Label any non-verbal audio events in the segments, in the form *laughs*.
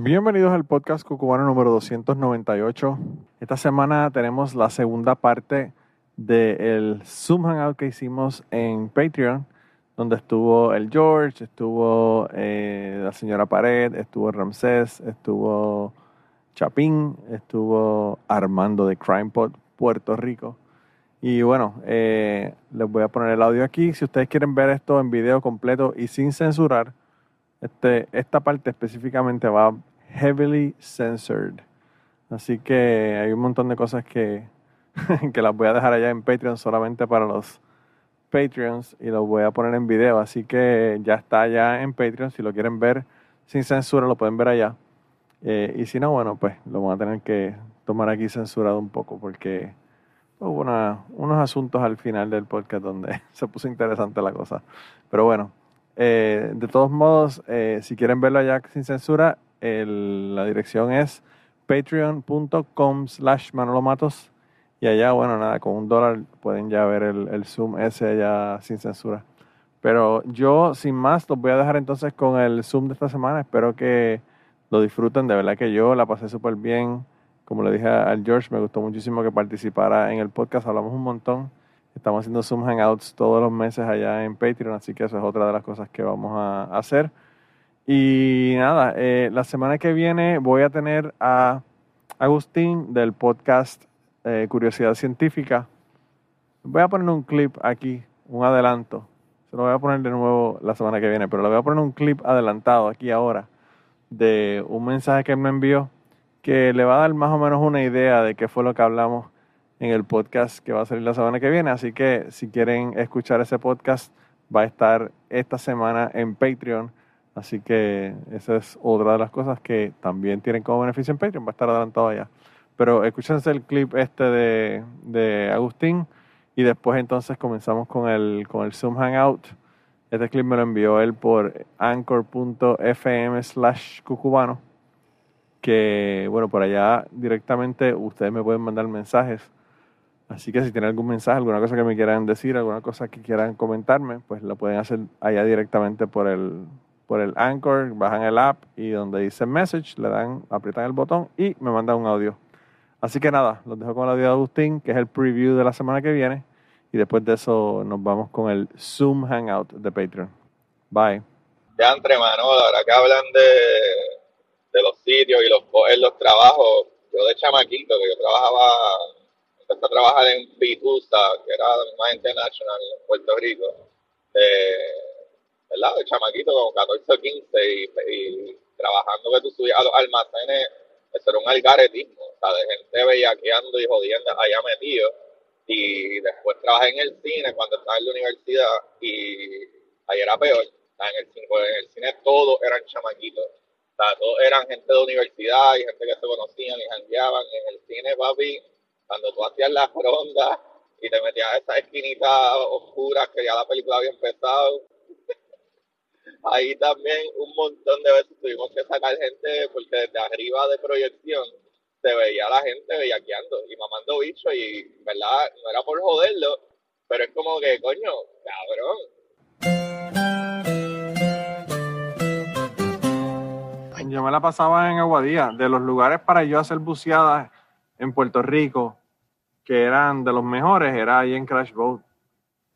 Bienvenidos al podcast Cucubano número 298. Esta semana tenemos la segunda parte del Zoom Hangout que hicimos en Patreon, donde estuvo el George, estuvo eh, la señora Pared, estuvo Ramsés, estuvo Chapín, estuvo Armando de CrimePod Puerto Rico. Y bueno, eh, les voy a poner el audio aquí. Si ustedes quieren ver esto en video completo y sin censurar, este, esta parte específicamente va heavily censored. Así que hay un montón de cosas que, *laughs* que las voy a dejar allá en Patreon solamente para los Patreons y los voy a poner en video. Así que ya está allá en Patreon. Si lo quieren ver sin censura, lo pueden ver allá. Eh, y si no, bueno, pues lo vamos a tener que tomar aquí censurado un poco porque hubo unos asuntos al final del podcast donde *laughs* se puso interesante la cosa. Pero bueno, eh, de todos modos, eh, si quieren verlo allá sin censura, la dirección es patreon.com slash manolomatos y allá, bueno, nada, con un dólar pueden ya ver el, el Zoom ese allá sin censura. Pero yo, sin más, los voy a dejar entonces con el Zoom de esta semana. Espero que lo disfruten. De verdad que yo la pasé súper bien. Como le dije al George, me gustó muchísimo que participara en el podcast. Hablamos un montón. Estamos haciendo Zoom Hangouts todos los meses allá en Patreon, así que eso es otra de las cosas que vamos a hacer. Y nada, eh, la semana que viene voy a tener a Agustín del podcast eh, Curiosidad Científica. Voy a poner un clip aquí, un adelanto. Se lo voy a poner de nuevo la semana que viene, pero le voy a poner un clip adelantado aquí ahora de un mensaje que me envió que le va a dar más o menos una idea de qué fue lo que hablamos en el podcast que va a salir la semana que viene. Así que si quieren escuchar ese podcast, va a estar esta semana en Patreon. Así que esa es otra de las cosas que también tienen como beneficio en Patreon. Va a estar adelantado allá. Pero escúchense el clip este de, de Agustín y después entonces comenzamos con el, con el Zoom Hangout este clip me lo envió él por anchor.fm slash cucubano. Que bueno, por allá directamente ustedes me pueden mandar mensajes. Así que si tienen algún mensaje, alguna cosa que me quieran decir, alguna cosa que quieran comentarme, pues lo pueden hacer allá directamente por el, por el Anchor, bajan el app y donde dice message, le dan, aprietan el botón y me mandan un audio. Así que nada, los dejo con el audio de Agustín, que es el preview de la semana que viene. Y después de eso nos vamos con el Zoom Hangout de Patreon. Bye. Ya entre mano, ahora que hablan de, de los sitios y los, los trabajos, yo de chamaquito, que yo trabajaba, empecé a trabajar en Pitusa, que era más internacional en Puerto Rico, ¿verdad? De chamaquito, como 14 o 15, y, trabajando que tú subías a los almacenes, eso era un algaretismo, o sea, de gente bellaqueando y jodiendo allá metido y después trabajé en el cine cuando estaba en la universidad y ahí era peor. En el, cine, en el cine todos eran chamaquitos. O sea, todos eran gente de universidad y gente que se conocían y jangueaban. En el cine, papi, cuando tú hacías las rondas y te metías a esas esquinitas oscuras que ya la película había empezado, ahí también un montón de veces tuvimos que sacar gente porque desde arriba de proyección se veía la gente bellaqueando y mamando bicho y, ¿verdad? No era por joderlo, pero es como que, coño, cabrón. Yo me la pasaba en Aguadía, de los lugares para yo hacer buceadas en Puerto Rico, que eran de los mejores, era ahí en Crash Boat.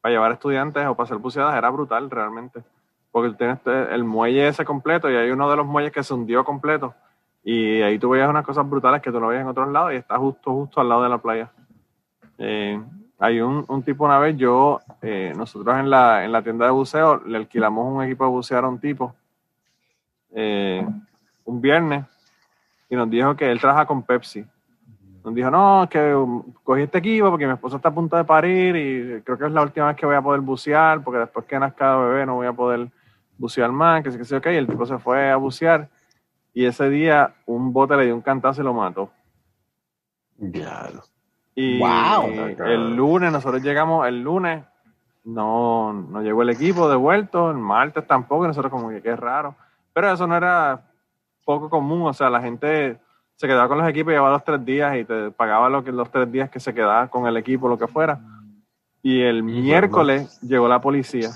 Para llevar estudiantes o para hacer buceadas era brutal realmente. Porque tienes el muelle ese completo y hay uno de los muelles que se hundió completo y ahí tú veías unas cosas brutales que tú no veías en otros lados y está justo, justo al lado de la playa. Eh, hay un, un, tipo una vez, yo, eh, nosotros en la, en la tienda de buceo le alquilamos un equipo de bucear a un tipo eh, un viernes y nos dijo que él trabaja con Pepsi. Nos dijo, no, que cogí este equipo porque mi esposo está a punto de parir y creo que es la última vez que voy a poder bucear porque después que nazca bebé no voy a poder bucear más, que sí, que sí, ok, el tipo se fue a bucear y ese día un bote le dio un cantazo y lo mató. Diablo. Y Wow. el lunes, nosotros llegamos, el lunes no, no llegó el equipo devuelto, el martes tampoco, y nosotros como que qué raro. Pero eso no era poco común, o sea, la gente se quedaba con los equipos y llevaba los tres días y te pagaba lo que, los tres días que se quedaba con el equipo, lo que fuera. Y el miércoles llegó la policía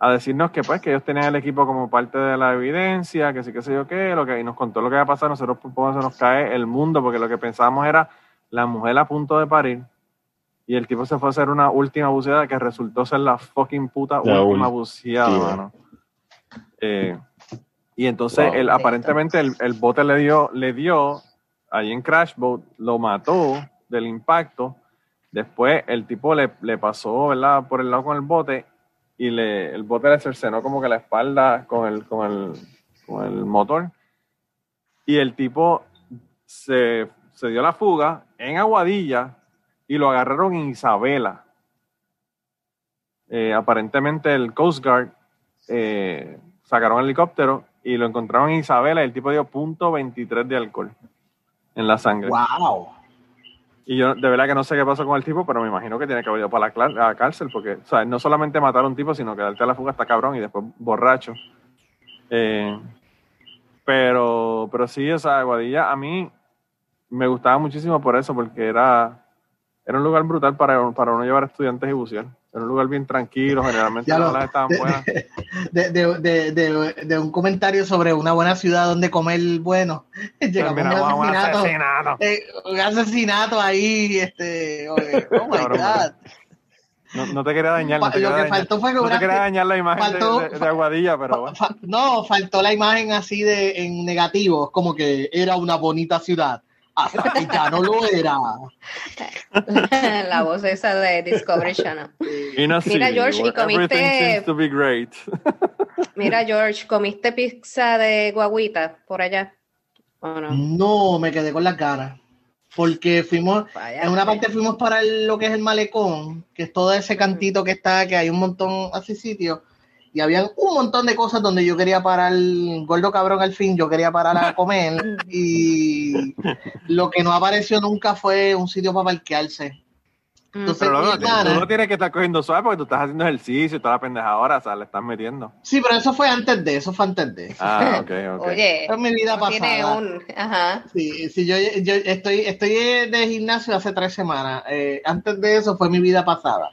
a decirnos que pues que ellos tenían el equipo como parte de la evidencia, que sí que sé yo qué, lo que, y nos contó lo que iba a pasar, nosotros poco se nos cae el mundo, porque lo que pensábamos era la mujer a punto de parir, y el tipo se fue a hacer una última buceada que resultó ser la fucking puta La última buceada, mano. Eh, y entonces Wow. él, aparentemente el, el bote le dio, le dio ahí en Crash Boat, lo mató del impacto. Después el tipo le, le pasó ¿verdad? por el lado con el bote y le, el bote le cercenó como que la espalda con el, con el, con el motor. Y el tipo se, se dio la fuga en Aguadilla y lo agarraron en Isabela. Eh, aparentemente el Coast Guard eh, sacaron el helicóptero y lo encontraron en Isabela y el tipo dio punto 23 de alcohol en la sangre. Wow. Y yo de verdad que no sé qué pasó con el tipo, pero me imagino que tiene que haber ido para la, cárcel, porque, o sea, no solamente matar a un tipo, sino que darte a la fuga está cabrón y después borracho. Eh, pero, pero sí, o sea, Guadilla a mí me gustaba muchísimo por eso, porque era, era un lugar brutal para, para uno llevar estudiantes y bucear. Era un lugar bien tranquilo, generalmente Ya las estaban de- buenas. De, de, de, de, de un comentario sobre una buena ciudad donde comer bueno. *laughs* Llegamos a un Terminamos a un asesinato. asesinato. eh, un asesinato ahí, este, *laughs* oh my Cabrón, god. No, no te quería dañar, no te Lo quería que dañar, faltó fue que no te quería dañar la imagen de- faltó- de, de Aguadilla, pero bueno. no, faltó la imagen así de en negativo, como que era una bonita ciudad, hasta que ya no lo era. *laughs* La voz esa de Discovery Channel. Mira, city George, ¿y comiste- seems to be great. *laughs* Mira, George, ¿comiste pizza de guaguita por allá? ¿O no? No, me quedé con las ganas. Porque fuimos, Vaya. en una parte fuimos para el- lo que es el malecón, que es todo ese cantito que está, que hay un montón así sitios, y habían un montón de cosas donde yo quería parar, gordo cabrón al fin, yo quería parar a comer, *laughs* y lo que no apareció nunca fue un sitio para parquearse. Mm. Entonces, Pero mi luego, tú no tienes que estar cogiendo suave porque tú estás haciendo ejercicio y toda la pendeja ahora, o sea, le estás metiendo. Sí, pero eso fue antes de, eso fue antes de. Ah, *laughs* ok, ok. Oye, es mi vida no tiene pasada. un... Ajá. Sí, sí, yo, yo estoy, estoy de gimnasio hace tres semanas. Eh, antes de eso fue mi vida pasada.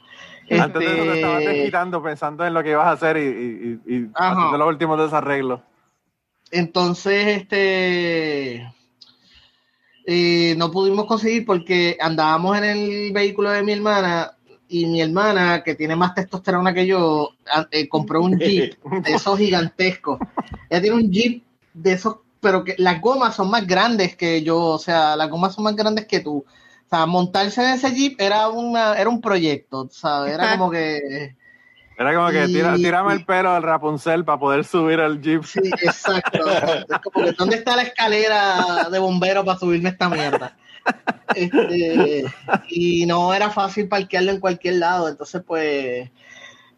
Antes de eso te estabas Este, desquitando pensando en lo que ibas a hacer y, haciendo los últimos desarreglos. Entonces, este eh, no pudimos conseguir porque andábamos en el vehículo de mi hermana y mi hermana, que tiene más testosterona que yo, eh, compró un jeep *laughs* de esos gigantescos. Ella tiene un jeep de esos, pero que las gomas son más grandes que yo, o sea, las gomas son más grandes que tú. O sea, montarse en ese jeep era una, era un proyecto, ¿sabes? Era como que *laughs* Era como que tira, tírame el pelo al Rapunzel para poder subir al jeep. Sí, exacto. *laughs* Es como que, ¿dónde está la escalera de bombero para subirme esta mierda? Este, y no era fácil parquearlo en cualquier lado, entonces pues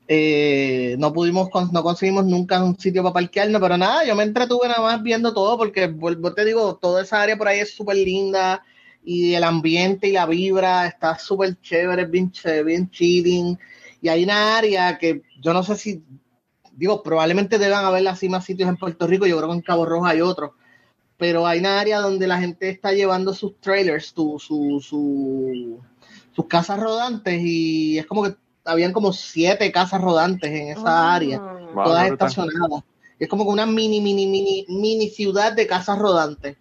eh, no pudimos, no conseguimos nunca un sitio para parquearnos, pero nada, yo me entretuve nada más viendo todo porque, te digo, toda esa área por ahí es súper linda y el ambiente y la vibra está súper chévere, bien, ché- bien chilling. Y hay una área que yo no sé si digo, probablemente deban haber así más sitios en Puerto Rico, yo creo que en Cabo Rojo hay otros, pero hay una área donde la gente está llevando sus trailers, tu- su, su- sus casas rodantes y es como que habían como siete casas rodantes en esa área, Mm. Wow, todas estacionadas. Es como que una mini, mini, mini, mini ciudad de casas rodantes.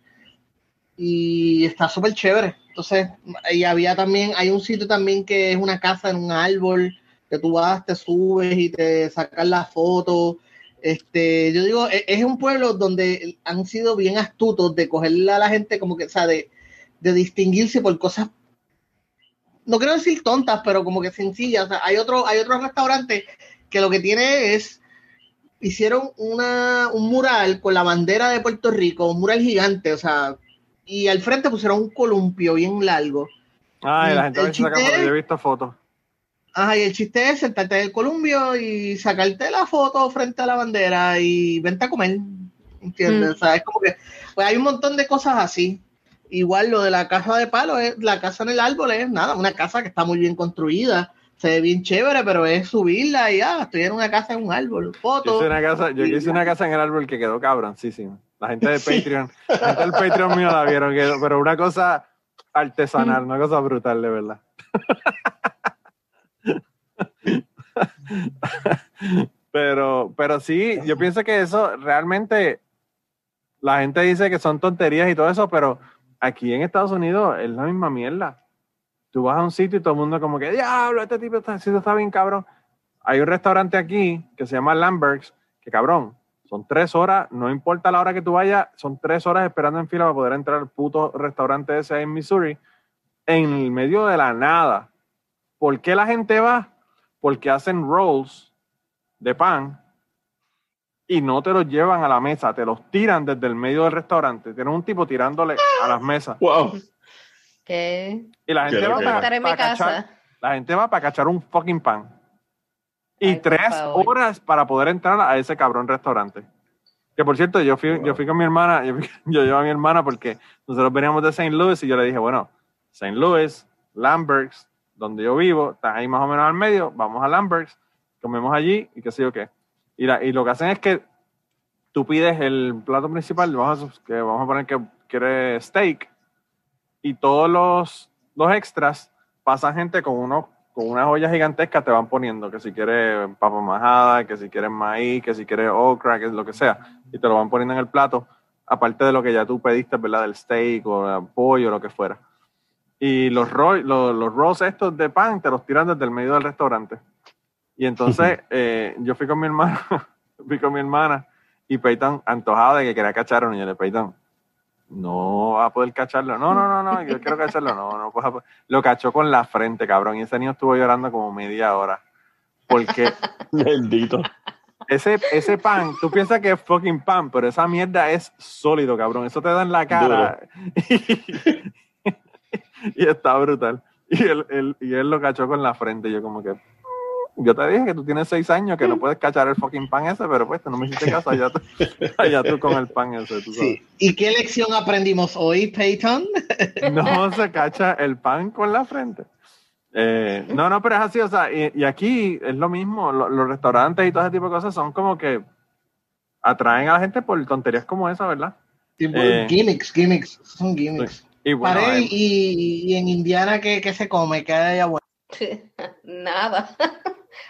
Y está súper chévere. Entonces, y había también, hay un sitio también que es una casa en un árbol, que tú vas, te subes y te sacas la foto. Este, yo digo, e- es un pueblo donde han sido bien astutos de cogerle a la gente como que, o sea, de, de distinguirse por cosas, no quiero decir tontas, pero como que sencillas. O sea, hay otro, hay otros restaurantes que lo que tiene es, hicieron una, un mural con la bandera de Puerto Rico, un mural gigante, o sea, y al frente pusieron un columpio bien largo. La Y gente a el veces saca fotos, es- yo he visto fotos. Ajá, y el chiste es sentarte en el columbio y sacarte la foto frente a la bandera y vente a comer. ¿Entiendes? Mm. O sea, es como que pues hay un montón de cosas así. Igual lo de la casa de palo, es, la casa en el árbol es nada, una casa que está muy bien construida, se ve bien chévere, pero es subirla y ya, estoy en una casa en un árbol, Yo foto. hice una casa, yo hice una casa en el árbol que quedó cabroncísima. La gente de *laughs* Patreon, la gente del Patreon mío la vieron, pero una cosa artesanal, una cosa brutal, de verdad. *laughs* pero, pero sí, yo pienso que eso realmente, la gente dice que son tonterías y todo eso, pero aquí en Estados Unidos es la misma mierda. Tú vas a un sitio y todo el mundo como que, diablo, este tipo está, sitio está bien cabrón. Hay un restaurante aquí que se llama Lambergs, que cabrón, son tres horas, no importa la hora que tú vayas, son tres horas esperando en fila para poder entrar al puto restaurante ese en Missouri, en el medio de la nada. ¿Por qué la gente va? Porque hacen rolls de pan y no te los llevan a la mesa, te los tiran desde el medio del restaurante. Tienen un tipo tirándole a las mesas. Wow. ¿Qué? Y la gente Qué va para, cachar, casa. la gente va para cachar un fucking pan. Y Ay, tres horas para poder entrar a ese cabrón restaurante. Que por cierto, yo fui, yo fui con mi hermana, yo, fui- *laughs* yo llevo a mi hermana porque nosotros veníamos de St. Louis y yo le dije, bueno, St. Louis, Lamberts, donde yo vivo, está ahí más o menos al medio, vamos a Lamberts, comemos allí y qué sé yo qué. Y, la- y lo que hacen es que tú pides el plato principal, vamos a, que vamos a poner que quiere steak, y todos los, los extras pasan gente con unos con unas ollas gigantescas te van poniendo que si quieres papa majada, que si quieres maíz, que si quieres okra, que es lo que sea, y te lo van poniendo en el plato, aparte de lo que ya tú pediste, ¿verdad? Del steak o el pollo, lo que fuera. Y los, ro- los, los rolls estos de pan te los tiran desde el medio del restaurante. Y entonces *laughs* eh, yo fui con mi hermana, *laughs* fui con mi hermana y Peyton antojado de que quería cachar a un niño de Peyton. No va a poder cacharlo. No, no, no, no, yo quiero cacharlo. No, no puedo. Lo cachó con la frente, cabrón. Y ese niño estuvo llorando como media hora. Porque *laughs* Bendito. ese, ese pan, tú piensas que es fucking pan, pero esa mierda es sólido, cabrón. Eso te da en la cara. *laughs* y está brutal. Y él, él- y él lo cachó con la frente. Yo como que... Yo te dije que tú tienes seis años, que no puedes cachar el fucking pan ese, pero pues tú no me hiciste caso. Allá tú, *laughs* allá tú con el pan ese, tú sabes. Sí. ¿Y qué lección aprendimos hoy, Peyton? *laughs* no se cacha el pan con la frente. Eh, no, no, pero es así, o sea, y, y aquí es lo mismo, lo- los restaurantes y todo ese tipo de cosas son como que atraen a la gente por tonterías como esa, ¿verdad? Tipo, Eh. gimmicks, gimmicks, son gimmicks. Y bueno, Paré, y, y en Indiana, ¿qué, qué se come? ¿Qué hay allá bueno? *laughs* Nada.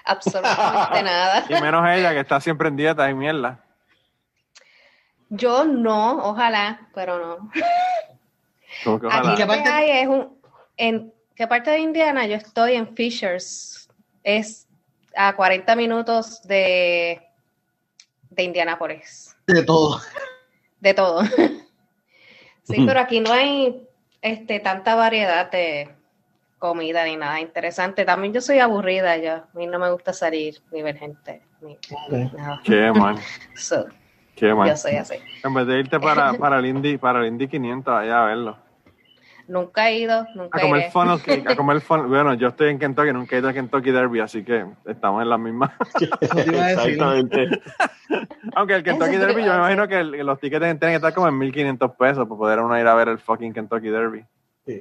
Absolutamente *laughs* nada. y menos ella que está siempre en dieta y mierda. Yo no, ojalá, pero no. Que Aquí ojalá. ¿qué lo que parte- hay es un. ¿En qué parte de Indiana? Yo estoy en Fishers. Es a 40 minutos de, de Indianápolis. De todo. De todo. *laughs* Sí, Ujú. pero aquí no hay este, tanta variedad de comida ni nada interesante. También yo soy aburrida, yo. A mí no me gusta salir ni ver gente. Ni, nada. *laughs* Qué mal, So, qué mal. yo soy así. En vez de irte para, *laughs* para el Indy, para el Indy 500 allá a verlo. Nunca he ido, A nunca comer iré. funnel cake, a *laughs* comer funnel. Bueno, yo estoy en Kentucky, nunca he ido a Kentucky Derby, así que estamos en la misma. A. Exactamente. Aunque el Kentucky Eso Derby, yo me a imagino que el- los tickets tienen que estar como en 1500 pesos para poder uno ir a ver el fucking Kentucky Derby.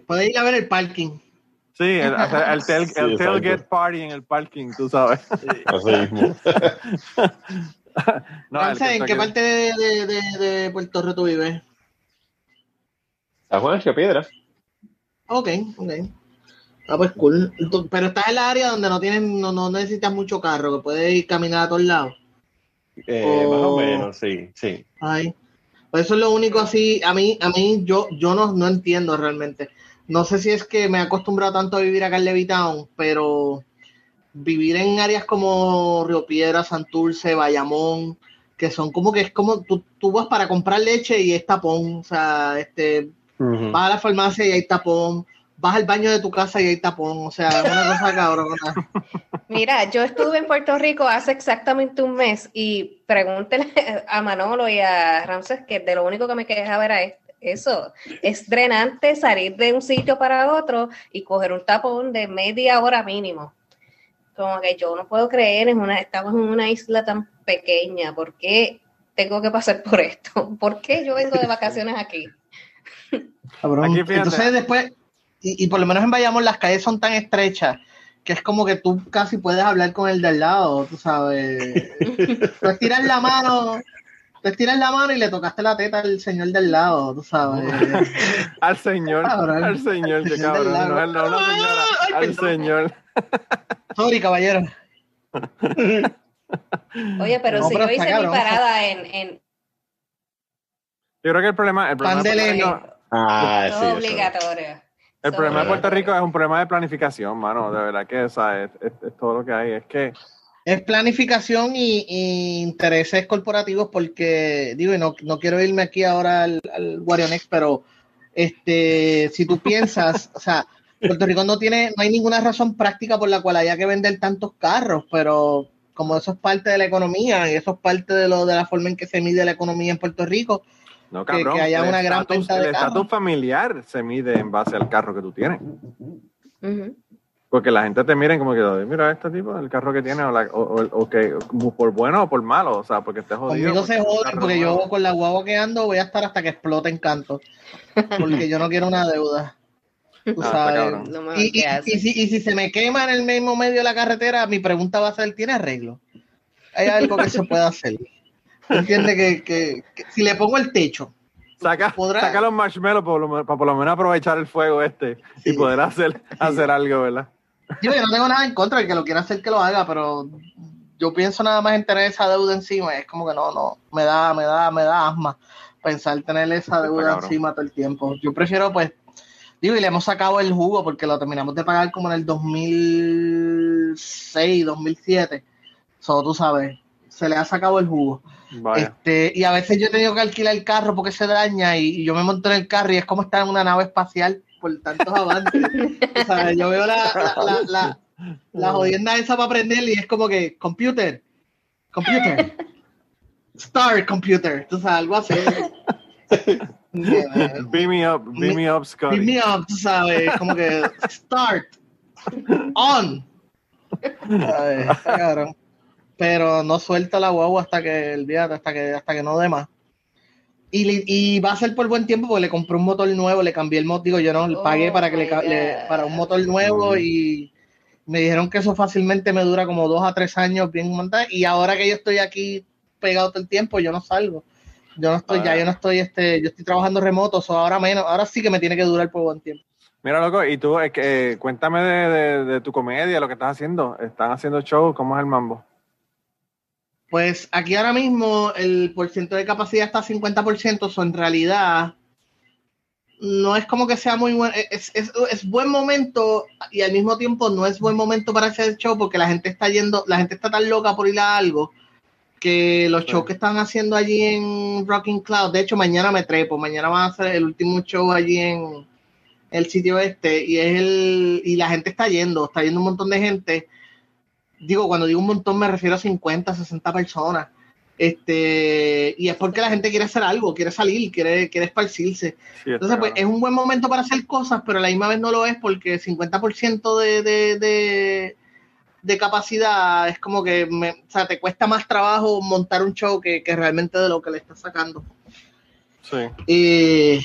Puedes ir a ver el parking. Sí, el, el, tail- Sí, el tailgate party en el parking, tú sabes. Así mismo. *laughs* No, ¿En qué parte de, de- de- de Puerto Rico tú vives? San Juan de Piedra. Ok, ok. Ah, pues cool. Pero estás en la área donde no tienes, no, no necesitas mucho carro, que puedes ir caminar a todos lados. Eh, Oh. Más o menos, sí, sí. Ay. Pues eso es lo único así, a mí, a mí, yo, yo no, no entiendo realmente. No sé si es que me he acostumbrado tanto a vivir acá en Levitown, pero vivir en áreas como Río Piedra, Santurce, Bayamón, que son como que es como tú, tú vas para comprar leche y es tapón, o sea, este, vas a la farmacia y hay tapón, vas al baño de tu casa y hay tapón, o sea, es una cosa cabrona. *laughs* Mira, yo estuve en Puerto Rico hace exactamente un mes y pregúntele *laughs* a Manolo y a Ramses que de lo único que me quejaba era es- eso. Es drenante salir de un sitio para otro y coger un tapón de media hora mínimo. como que yo no puedo creer, en una, estamos en una isla tan pequeña, ¿por qué tengo que pasar por esto? *laughs* ¿Por qué yo vengo de vacaciones aquí? Entonces después, y, y por lo menos en Bayamón las calles son tan estrechas que es como que tú casi puedes hablar con el de al lado, tú sabes. *laughs* tú estiras la mano, tú estiras la mano y le tocaste la teta al señor del lado, tú sabes. *laughs* Al señor, Cabrón. al señor, qué cabrón. No, no, no, señora, Ay, al perdón. señor. Sorry, caballero. *laughs* Oye, pero No, si pero yo hice mi parada en, en Yo creo que el problema, el problema, Rico, Ah, todo sí. eso. obligatorio. el So, problema de Puerto. Rico es un problema de planificación, mano. De verdad que o sea, es, es- es todo lo que hay. Es que Es planificación y, y intereses corporativos porque, digo, y no, no quiero irme aquí ahora al, al Guarionex, pero este, si tú piensas, o sea, Puerto Rico no tiene, no hay ninguna razón práctica por la cual haya que vender tantos carros, pero como eso es parte de la economía y eso es parte de lo de la forma en que se mide la economía en Puerto Rico, no, que- cabrón. que haya el una gran estatus- venta de El estatus familiar se mide en base al carro que tú tienes. Porque la gente te mira como que, mira, este tipo, el carro que tiene, o, la- o- o- o que, por bueno o por malo, o sea, porque estés jodido. conmigo se joden porque yo con la guagua que ando voy a estar hasta que explote en canto, porque yo no quiero una deuda. *laughs* Tú Ah, sabes. No Y, si, y si se me quema en el mismo medio de la carretera, mi pregunta va a ser, ¿tiene arreglo? Hay algo que se puede hacer. Entiende que, que- que si le pongo el techo, Saca, saca los marshmallows por lo men- para por lo menos aprovechar el fuego este y poder hacer, hacer algo, ¿verdad? Yo, yo no tengo nada en contra de que lo quiera hacer que lo haga, pero yo pienso nada más en tener esa deuda encima. Es como que no, no, me da, me da, me da asma pensar tener esa deuda encima todo el tiempo. Yo prefiero, pues, digo, y le hemos sacado el jugo porque lo terminamos de pagar como en el 2006, 2007. Solo tú sabes, se le ha sacado el jugo. Vaya. Este, y a veces yo he tenido que alquilar el carro porque se daña y, y yo me monto en el carro y es como estar en una nave espacial por tantos avances. O sea, yo veo la, la, la, la, la jodienda esa para aprender y es como que, computer, computer, start computer, tú sabes, algo así. *laughs* Beam me up, beam me up, Scotty. Beam me up, tú sabes, como que start, on. Ay. Pero no suelta la guagua hasta que el día, hasta que, hasta que no dé más. Y, va a ser por buen tiempo porque le compré un motor nuevo, le cambié el motor, digo, yo no, le Oh pagué para que le, le- para un motor nuevo Mm. y me dijeron que eso fácilmente me dura como dos a tres años bien montado y ahora que yo estoy aquí pegado todo el tiempo, yo no salgo. Yo no estoy, ya yo no estoy, este, yo estoy trabajando remoto, so ahora menos, ahora sí que me tiene que durar por buen tiempo. Mira, loco, y tú, es que, eh, cuéntame de, de- de tu comedia, lo que estás haciendo. ¿Están haciendo show? ¿Cómo es el mambo? Pues aquí ahora mismo el porcentaje de capacidad está a 50%, so en realidad no es como que sea muy buen, es, es, es buen momento y al mismo tiempo no es buen momento para hacer show porque la gente está yendo, la gente está tan loca por ir a algo que los shows que están haciendo allí en Rocking Cloud, de hecho mañana me trepo, mañana van a hacer el último show allí en el sitio este y es el y la gente está yendo, está yendo un montón de gente digo, cuando digo un montón me refiero a 50, 60 personas. Este, y es porque la gente quiere hacer algo, quiere salir, quiere, quiere esparcirse. Sí, Entonces, pues es un buen momento para hacer cosas, pero a la misma vez no lo es porque 50% de, de, de, de capacidad es como que me- o sea, te cuesta más trabajo montar un show que, que realmente de lo que le estás sacando. Sí. Eh,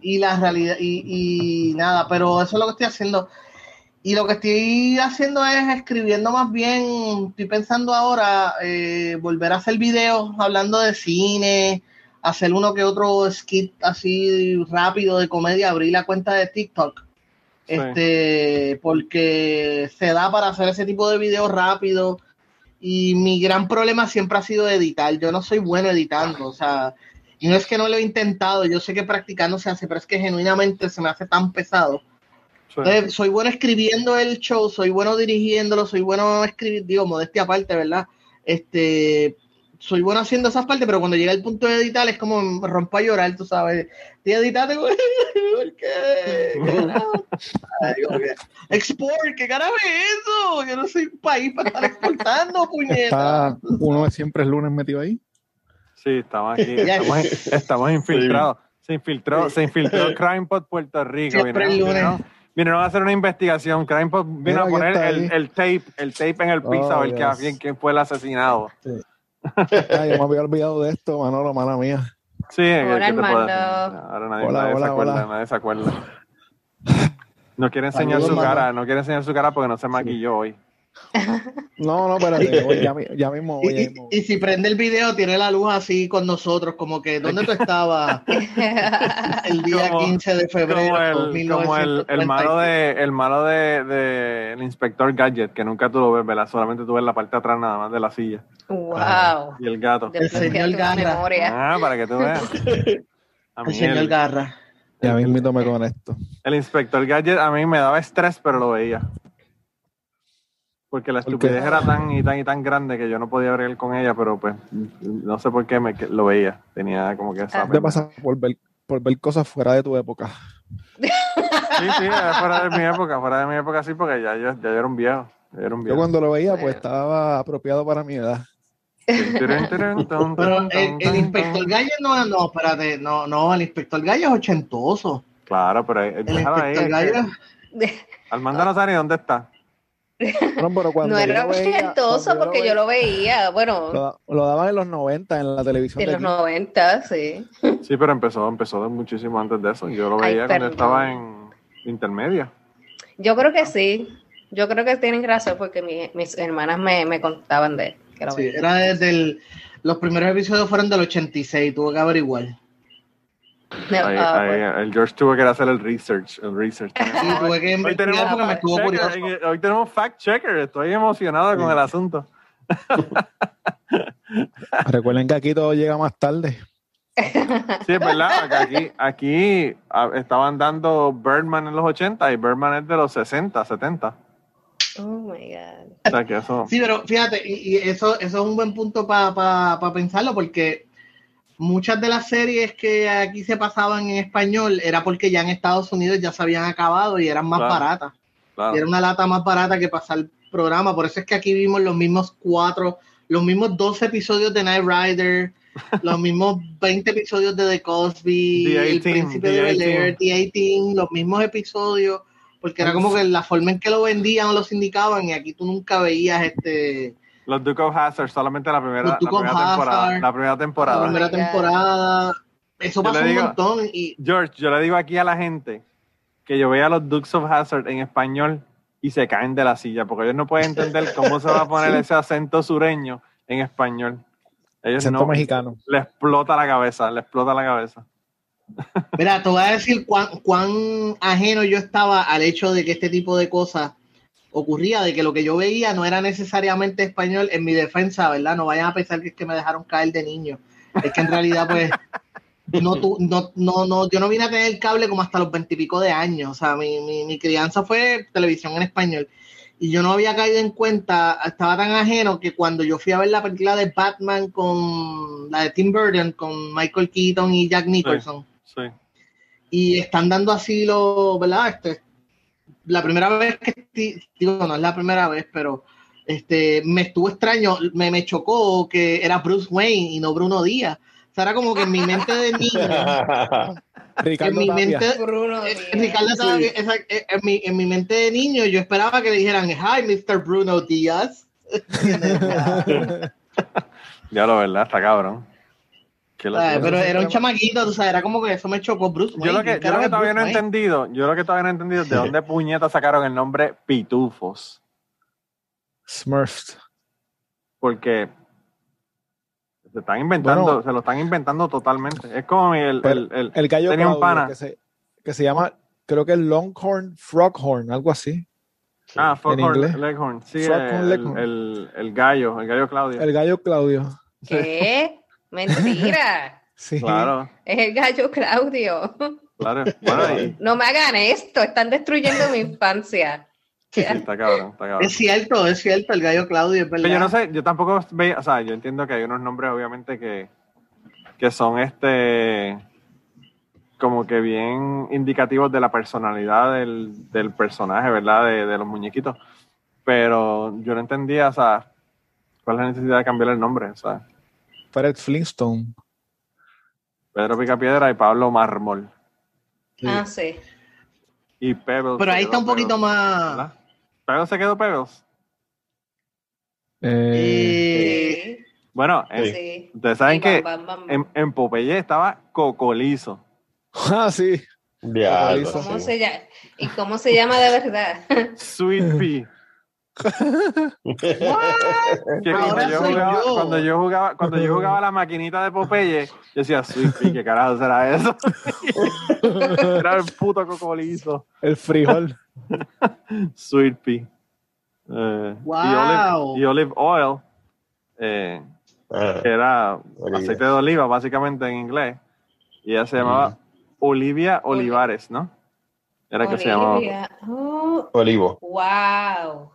y la realidad, y, y nada, pero eso es lo que estoy haciendo. Y lo que estoy haciendo es escribiendo más bien, estoy pensando ahora eh, volver a hacer videos hablando de cine, hacer uno que otro skit así rápido de comedia, abrir la cuenta de TikTok. Sí. Este, porque se da para hacer ese tipo de videos rápido. Y mi gran problema siempre ha sido editar. Yo no soy bueno editando, o sea, y no es que no lo he intentado, yo sé que practicando se hace, pero es que genuinamente se me hace tan pesado. Entonces, soy bueno escribiendo el show, soy bueno dirigiéndolo, soy bueno escribir, digo, modestia aparte, ¿verdad? Este, soy bueno haciendo esas partes, pero cuando llega el punto de editar es como me rompo a llorar, tú sabes. Y editaste, güey, ¿por qué? ¿Qué carajo? Ay, Export, ¿qué carajo es eso? Yo no soy un país para estar exportando, *laughs* puñeta. Uno de siempre el lunes metido ahí. Sí, estamos aquí. *laughs* Estamos, estamos infiltrados. Se infiltró, se infiltró CrimePod Puerto Rico. Siempre el lunes. Vinieron a hacer una investigación. Crime Pop vino Mira, a poner el, tape, el tape en el piso a Oh, ver yes. quién, quién fue el asesinado. Ay, yo me había olvidado de esto, Manolo, mala mía. Sí, ¿qué- Hola, Armando. Ahora nadie, Hola, nadie se hola, acuerda, hola. nadie se acuerda. *laughs* No quiere enseñar Saludos, su cara, no quiere enseñar su cara porque no se maquilló hoy. No, no, espérate, voy, ya, mi- ya mismo voy, ya y- mismo. y si prende el video, tiene la luz así con nosotros, como que ¿dónde tú estabas *laughs* el día Como- 15 de febrero? Como de el, como el, el malo 1936? de el malo de, de el inspector Gadget, que nunca tú lo ves, ¿verdad? Solamente tú ves la parte de atrás nada más de la silla. wow. Y el gato. El señor Garra. memoria. Ah, para que tú veas. *laughs* A El mí señor el, Garra. Ya mismito me conecto. el inspector Gadget a mí me daba estrés, pero lo veía. Porque la estupidez era tan y tan y tan grande que yo no podía bregar con ella, pero pues no sé por qué me, que lo veía. Tenía como que esa... Ah. Te pasa por ver, por ver cosas fuera de tu época. Sí, sí, era fuera de mi época, fuera de mi época sí, porque ya yo, ya yo era un viejo. Ya era un Yo viejo. cuando lo veía, pues estaba apropiado para mi edad. Pero el, el inspector Gallo no, no, espérate, no, no, el inspector Gallo es ochentoso. Claro, pero eh, El déjalo ahí, inspector que Gallo, *laughs* Armando no sabe ni dónde está. *laughs* No, pero cuando No era veía- ochentoso cuando porque yo lo veía, bueno, Lo, lo daban en los 90 en la televisión en de los aquí. 90, sí. Sí, pero empezó, empezó muchísimo antes de eso. Yo lo Ay, veía cuando perdón. estaba en intermedia. Yo creo que sí. Yo creo que tienen razón porque mi- mis hermanas me, me contaban de que lo sí, veían. era desde el, los primeros episodios fueron del 86, tuve que averiguar. No, Ahí- ahí, bueno. el George tuvo que hacer el research. El research. Sí, tuve que Hoy tenemos, porque me fact estuvo checker, curioso. hoy tenemos fact checker. Estoy emocionado con el asunto. *laughs* Recuerden que aquí todo llega más tarde. Sí, es verdad. Aquí, aquí estaban dando Birdman en los 80 y Birdman es de los 60, 70. Oh my God. O sea que eso. Sí, pero fíjate, y, y eso, eso es un buen punto para pensarlo, porque muchas de las series que aquí se pasaban en español era porque ya en Estados Unidos ya se habían acabado y eran más Claro. baratas. Claro. Y era una lata más barata que pasar el programa. Por eso es que aquí vimos los mismos cuatro, los mismos 12 episodios de Night Rider, *laughs* los mismos 20 episodios de The Cosby, The El Príncipe The de Bel Air. The A-Team, los mismos episodios, porque era como que la forma en que lo vendían o lo sindicaban y aquí tú nunca veías este Los Duke of Hazard, solamente la primera, Los la primera temporada. La primera la temporada. primera temporada. Eso pasó digo- un montón y George, yo le digo aquí a la gente que yo veía los Dukes of Hazard en español y se caen de la silla porque ellos no pueden entender cómo se va a poner *laughs* ese acento sureño en español. Ellos Acento no, mexicano. le explota la cabeza, le explota la cabeza. Mira, te voy a decir cuán, cuán ajeno yo estaba al hecho de que este tipo de cosas ocurría, de que lo que yo veía no era necesariamente español en mi defensa, ¿verdad? No vayan a pensar que es que me dejaron caer de niño. Es que en realidad, pues, no, tu- no, no, no, yo no vine a tener cable como hasta los veintipico de años. O sea, mi, mi, mi crianza fue televisión en español. Y yo no había caído en cuenta, estaba tan ajeno que cuando yo fui a ver la película de Batman con la de Tim Burton, con Michael Keaton y Jack Nicholson Sí. y están dando asilo, ¿verdad? Este, la primera vez que digo, no es la primera vez, pero este me estuvo extraño, me, me chocó que era Bruce Wayne y no Bruno Díaz. O sea, era como que en mi mente de niño, *laughs* Ricardo en mi mente, Bruno eh. Ricardo esa- eh, en, mi, en mi mente de niño, yo esperaba que le dijeran, hi, Mr. Bruno Díaz. *laughs* *laughs* Ya lo verdad, está cabrón. Pero era un chamaquito, o sea, era como que eso me chocó Bruce Wayne. yo lo que, ¿Qué yo lo que todavía no he entendido, yo lo que todavía no he entendido es de dónde puñetas sacaron el nombre Pitufos. Smurfs. Porque se están inventando, Bueno. se lo están inventando totalmente. Es como el, el, el- El gallo tenía un pana. que se, que se llama, creo que es Longhorn Froghorn, algo así. ah, Foghorn inglés. Leghorn, sí, Foghorn el, Leghorn. el, el gallo, el gallo Claudio. El gallo Claudio. ¿Qué? Mentira. *laughs* Sí. Claro, Es el gallo Claudio. claro. Bueno, y- No me hagan esto, están destruyendo mi infancia. sí, está cabrón, está cabrón. Es cierto, es cierto, el gallo Claudio, es verdad. Pero yo no sé, yo tampoco veía, o sea, yo entiendo que hay unos nombres obviamente que, que son este como que bien indicativos de la personalidad del, del personaje, ¿verdad? De, de los muñequitos. Pero yo no entendía, o sea, cuál es la necesidad de cambiar el nombre, o sea, Fred Flintstone. Pedro Picapiedra y Pablo Mármol. Sí. Ah, sí. Y Pebbles. Pero ahí está un poquito Pebbles, más. ¿Pebbles se quedó Pebbles? Eh, Eh, Bueno, en- Sí. ustedes saben que bam, bam, bam, en, en Popeye estaba Cocolizo. *laughs* ah, sí. Diablo, ¿Cómo sí. se llama? ¿Y cómo se llama de verdad? Sweet *laughs* Pea. Que cuando yo, jugaba, yo. cuando yo jugaba, cuando yo jugaba la maquinita de Popeye, yo decía Sweet Pea, ¿qué carajo será eso? *laughs* Era el puto cocolizo. El frijol. *laughs* Sweet Pea. Eh, Wow. y, olive, y olive oil, eh, Ah, que era Oliva. aceite de oliva, básicamente en inglés. Y ella se llamaba Olivia Olivares, ¿no? Era que se llamaba Olivia. Oh, Olivo. wow.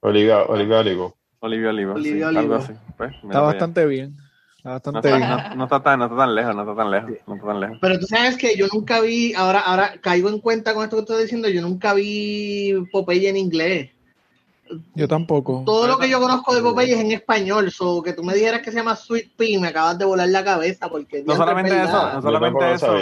Olivia, Olivia, Olivo. Olivia Oliva. sí, Olivia algo así. Pues, Está bastante bien. Está No bastante está, bien. no- no está tan, no está tan lejos, no está tan lejos, no está tan lejos. pero tú sabes que yo nunca vi, ahora, ahora caigo en cuenta con esto que estoy diciendo, yo nunca vi Popeye en inglés. Yo tampoco. Todo lo que yo conozco de Popeye es en español, so que tú me dijeras que se llama Sweet Pea, me acabas de volar la cabeza porque No solamente es eso, no solamente eso.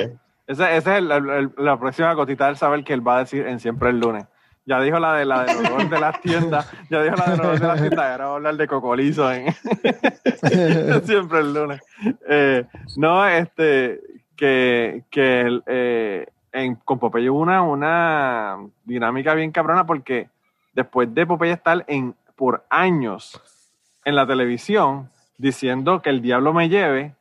ese es el- el- el- la próxima gotita del saber que él va a decir en Siempre el lunes. Ya dijo la de la del olor de las tiendas, ya dijo la del olor de las tiendas, ahora va a hablar de cocolizo en *laughs* Siempre el lunes. Eh, no, este, que, que eh, en, con Popeye hubo una, una dinámica bien cabrona porque después de Popeye estar en, por años en la televisión diciendo que el diablo me lleve,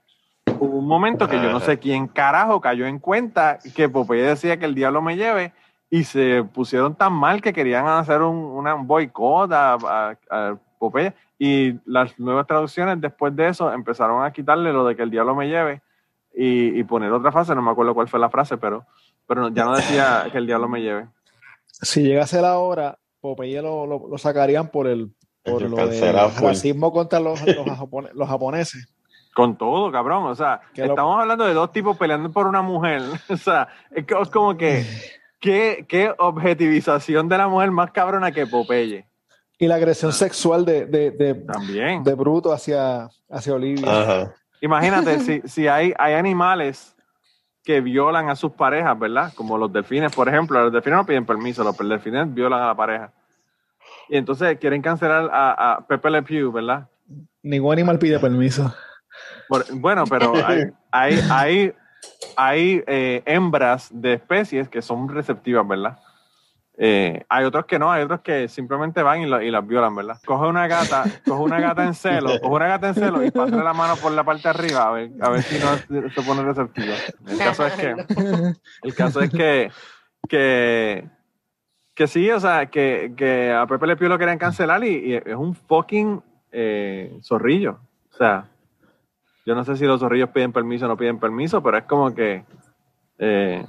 hubo un momento que yo no sé quién carajo cayó en cuenta que Popeye decía que el diablo me lleve y se pusieron tan mal que querían hacer un, una- un boicot a, a- a Popeye y las nuevas traducciones después de eso empezaron a quitarle lo de que el diablo me lleve y, y poner otra frase, no me acuerdo cuál fue la frase, pero, pero ya no decía *laughs* que el diablo me lleve. Si llegase la hora, Popeye lo, lo, lo sacarían por el por El lo full. racismo contra los, los, *laughs* japone- los japoneses. Con todo, cabrón. O sea, Que lo- estamos hablando de dos tipos peleando por una mujer. *laughs* O sea, es como que, ¿qué, qué objetivización de la mujer más cabrona que Popeye. Y la agresión sexual de, de, de, También. de Bruto hacia, hacia Olivia. Ajá. Imagínate, *laughs* si, si hay, hay animales que violan a sus parejas, ¿verdad? Como los delfines, por ejemplo. Los delfines no piden permiso, los delfines violan a la pareja. Y entonces quieren cancelar a, a Pepe Le Pew, ¿verdad? Ningún animal pide permiso. Por- bueno, pero hay, hay, hay, hay, eh, hembras de especies que son receptivas, ¿verdad? Eh, hay otros que no, hay otros que simplemente van y, lo- y las violan, ¿verdad? Coge una gata, *laughs* coge una gata en celo, coge una gata en celo y pásale la mano por la parte de arriba a ver, a ver si no se pone receptiva. El caso es que, el caso es que, que, que sí, o sea, que, que a Pepe Le Pew lo querían cancelar y, y es un fucking eh, zorrillo. O sea, yo no sé si los zorrillos piden permiso o no piden permiso, pero es como que, eh,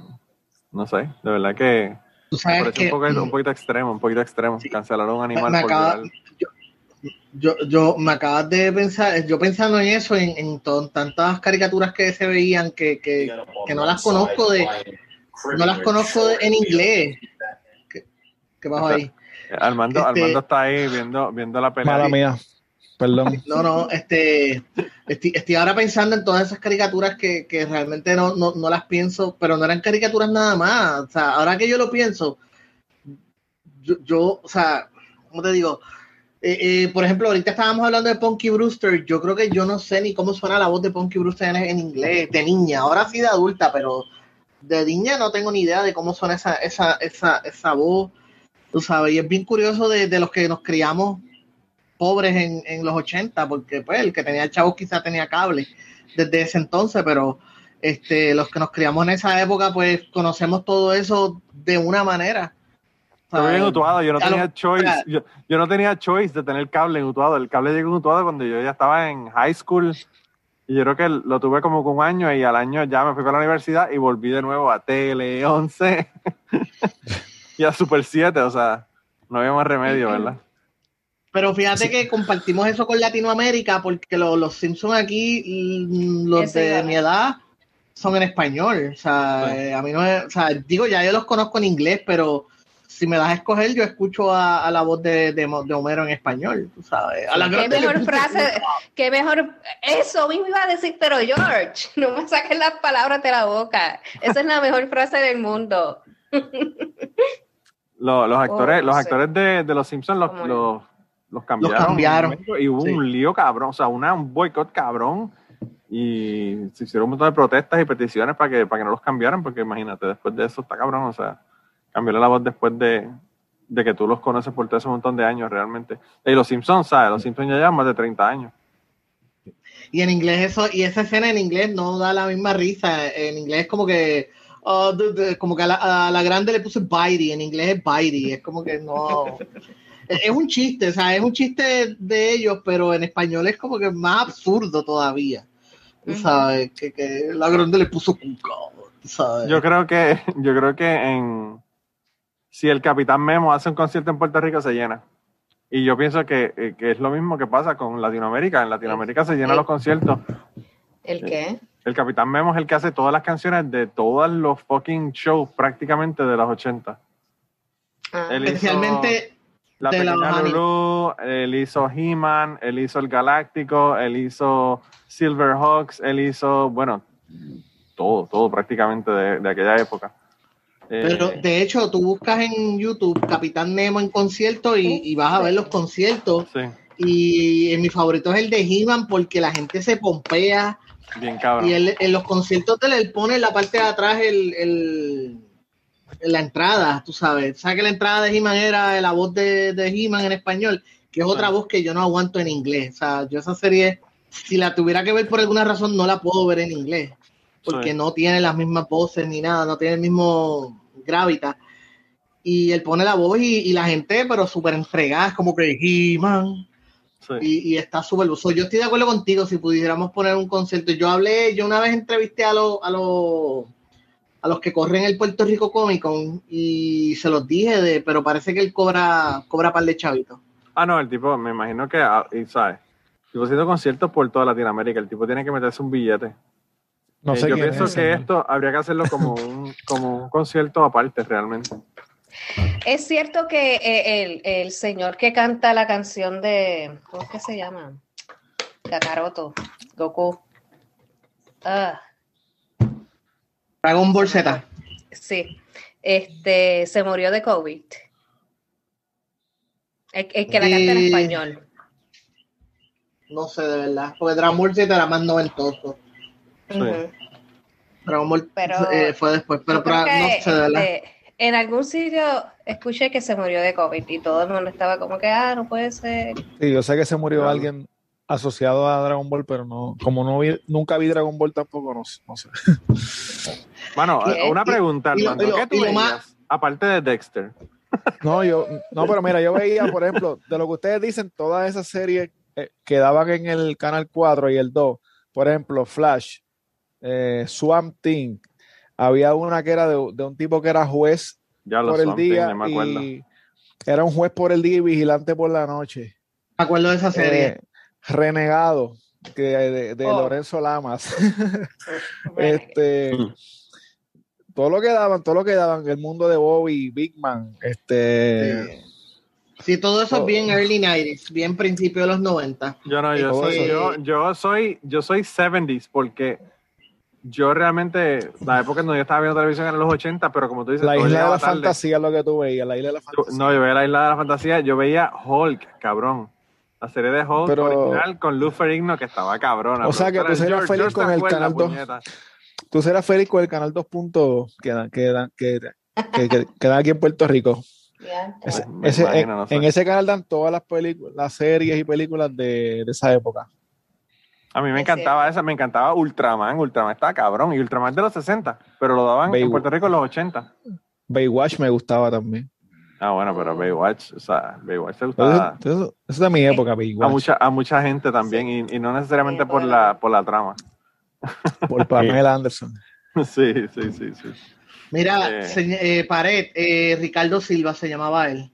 no sé, de verdad que Tú me sabes parece que un, poquito, un poquito extremo, un poquito extremo, cancelar a un animal me por acaba- yo, yo me acabas de pensar, yo pensando en eso, en, tantas caricaturas que se veían que, que, que no las conozco de, no las conozco de- en inglés. ¿Qué, qué pasó ahí? Armando, Este- Armando está ahí viendo, viendo la pelea. Mala mía. Perdón. No, no, este, estoy, estoy ahora pensando en todas esas caricaturas que, que realmente no, no, no las pienso, pero no eran caricaturas nada más. O sea, ahora que yo lo pienso, yo, yo o sea, ¿cómo te digo? Eh, eh, por ejemplo, ahorita estábamos hablando de Punky Brewster. Yo creo que yo no sé ni cómo suena la voz de Punky Brewster en, en inglés, de niña. Ahora sí de adulta, pero de niña no tengo ni idea de cómo suena esa, esa, esa, esa voz. Tú sabes, y es bien curioso de, de los que nos criamos pobres en, en los 80, porque pues el que tenía chavos quizá tenía cable desde ese entonces, pero este, los que nos criamos en esa época, pues conocemos todo eso de una manera. Estoy bien Utuado, yo no lo- tenía choice, yo, yo no tenía choice de tener cable en Utuado. El cable llegó en Utuado cuando yo ya estaba en high school y yo creo que lo tuve como con un año y al año ya me fui para la universidad y volví de nuevo a Tele 11 *laughs* y a Super 7, o sea, no había más remedio, ¿verdad? Pero fíjate que compartimos eso con Latinoamérica, porque lo- los Simpsons aquí, mm, los Ese de mi edad, son en español. O sea, eh, a mí no es, o sea, digo, ya yo los conozco en inglés, pero si me das a escoger, yo escucho a, a la voz de, de, de Homero en español, tú sabes. A la Qué mejor frase, qué mejor, eso mismo iba a decir, pero George, no me saques las palabras de la boca. Esa es la mejor frase del mundo. *laughs* Lo- los actores, Oh, no los actores de, de los Simpsons los, los, los cambiaron. cambiaron, Y hubo sí. un lío cabrón, o sea, una, un boicot cabrón. Y se hicieron un montón de protestas y peticiones para que, para que no los cambiaran, porque imagínate, después de eso está cabrón, o sea, cambiarle la voz después de, de que tú los conoces por todo ese montón de años realmente. Y los Simpsons, ¿sabes? Los Simpsons ya llevan más de 30 años. Y en inglés eso, y esa escena en inglés no da la misma risa. En inglés es como que, de- como que a la, a la grande le puse Bitey, en inglés es Bitey, es como que no. *laughs* es un chiste, o sea, es un chiste de ellos, pero en español es como que más absurdo todavía. Sabes, que, que la grande le puso cuca, tú sabes. Yo creo que, yo creo que en si el Capitán Memo hace un concierto en Puerto Rico se llena. Y yo pienso que, eh, que es lo mismo que pasa con Latinoamérica. En Latinoamérica se llenan los conciertos. ¿El qué? El Capitán Memo es el que hace todas las canciones de todos los fucking shows prácticamente de los 80. Ah, hizo Especialmente La de Pequeña. Lulu, él hizo He-Man, él hizo el Galáctico, él hizo Silverhawks, él hizo, bueno, todo, todo prácticamente de, de aquella época. Eh, Pero de hecho, tú buscas en YouTube Capitán Nemo en concierto y, y vas a ver los conciertos. sí, Y mi favorito es el de He-Man porque la gente se pompea. bien cabrón. Y él, en los conciertos él pone en la parte de atrás el, el- en la entrada, tú sabes. ¿Sabes que la entrada de He-Man era la voz de, de He-Man en español? Que es otra Ah. voz que yo no aguanto en inglés. O sea, yo esa serie, si la tuviera que ver por alguna razón, no la puedo ver en inglés. Porque no tiene las mismas voces ni nada, no tiene el mismo gravitas. Y él pone la voz y, y la gente, pero súper entregada, es como que He-Man. Sí. Y, y está súper uso. Yo estoy de acuerdo contigo si pudiéramos poner un concierto. Yo hablé, yo una vez entrevisté a los a los a los que corren el Puerto Rico Comic Con y se los dije de, pero parece que él cobra, cobra par de chavitos. Ah, no, el tipo, me imagino que, ah, sabes, el tipo haciendo conciertos por toda Latinoamérica, el tipo tiene que meterse un billete. No Eh, sé yo pienso es, que señor. esto habría que hacerlo como un, como un concierto aparte realmente. Es cierto que eh, el, el señor que canta la canción de. ¿Cómo es que se llama? Kakaroto, Goku. Ah, Dragon Ball Z. sí. Este se murió de COVID. El que la canta en español. No sé de verdad. Porque Dragon Ball Z era más noventoso. sí. Dragon Ball Pero- eh, fue después. Pero, pero que, no sé de verdad. este, en algún sitio escuché que se murió de COVID y todo el mundo estaba como que, ah, no puede ser. Sí, yo sé que se murió alguien asociado a Dragon Ball, pero no, como no vi, nunca vi Dragon Ball tampoco, no, sé- no sé. *laughs* Bueno, eh, una pregunta, Armando, ¿qué tú veías? más- Aparte de Dexter. *laughs* No, yo, no, pero mira, yo veía, por ejemplo, de lo que ustedes dicen, todas esas series eh, que daban en el canal 4 y el 2, por ejemplo, Flash, eh, Swamp Thing, había una que era de, de un tipo que era juez Ya por el Swamp Thing, día no me acuerdo. y era un juez por el día y vigilante por la noche. Me acuerdo de esa serie. Eh, Renegado, que de, de Oh. Lorenzo Lamas. *laughs* Este todo lo que daban, todo lo que daban, el mundo de Bobby, Big Man, este Sí. Sí, todo eso Oh. es bien early 90s, bien principio de los 90. Yo no, yo soy, yo, yo soy, yo soy 70s porque yo realmente, la época cuando yo estaba viendo televisión era los 80, pero como tú dices, la isla de la tarde. fantasía es lo que tú veías, la isla de la fantasía. No, yo veía la isla de la fantasía, yo veía Hulk, cabrón. La serie de Hulk Pero- original con Luz Ferrigno que estaba cabrona. O sea, que tú serías George- feliz con el Canal 2. puñeta. Tú serás feliz con el canal 2.2 que, dan- que, dan- que, que, que- que dan aquí en Puerto Rico. ya, Ese- Me ese- imagino, en, no sé. en ese canal dan todas las películas, las series y películas de, de esa época. A mí me encantaba esa, me encantaba Ultraman. Ultraman estaba cabrón. Y Ultraman de los 60, pero lo daban en. Puerto Rico en los 80. Baywatch me gustaba también. Ah, bueno, pero Baywatch, o sea, Baywatch te gustaba eso- es de mi época, a Baywatch. mucha, a mucha gente también y, y no necesariamente por la, por la trama. *laughs* Por Pamela Anderson. Sí, sí, sí, sí. Mira, Eh. eh, Pared, eh, Ricardo Silva se llamaba él.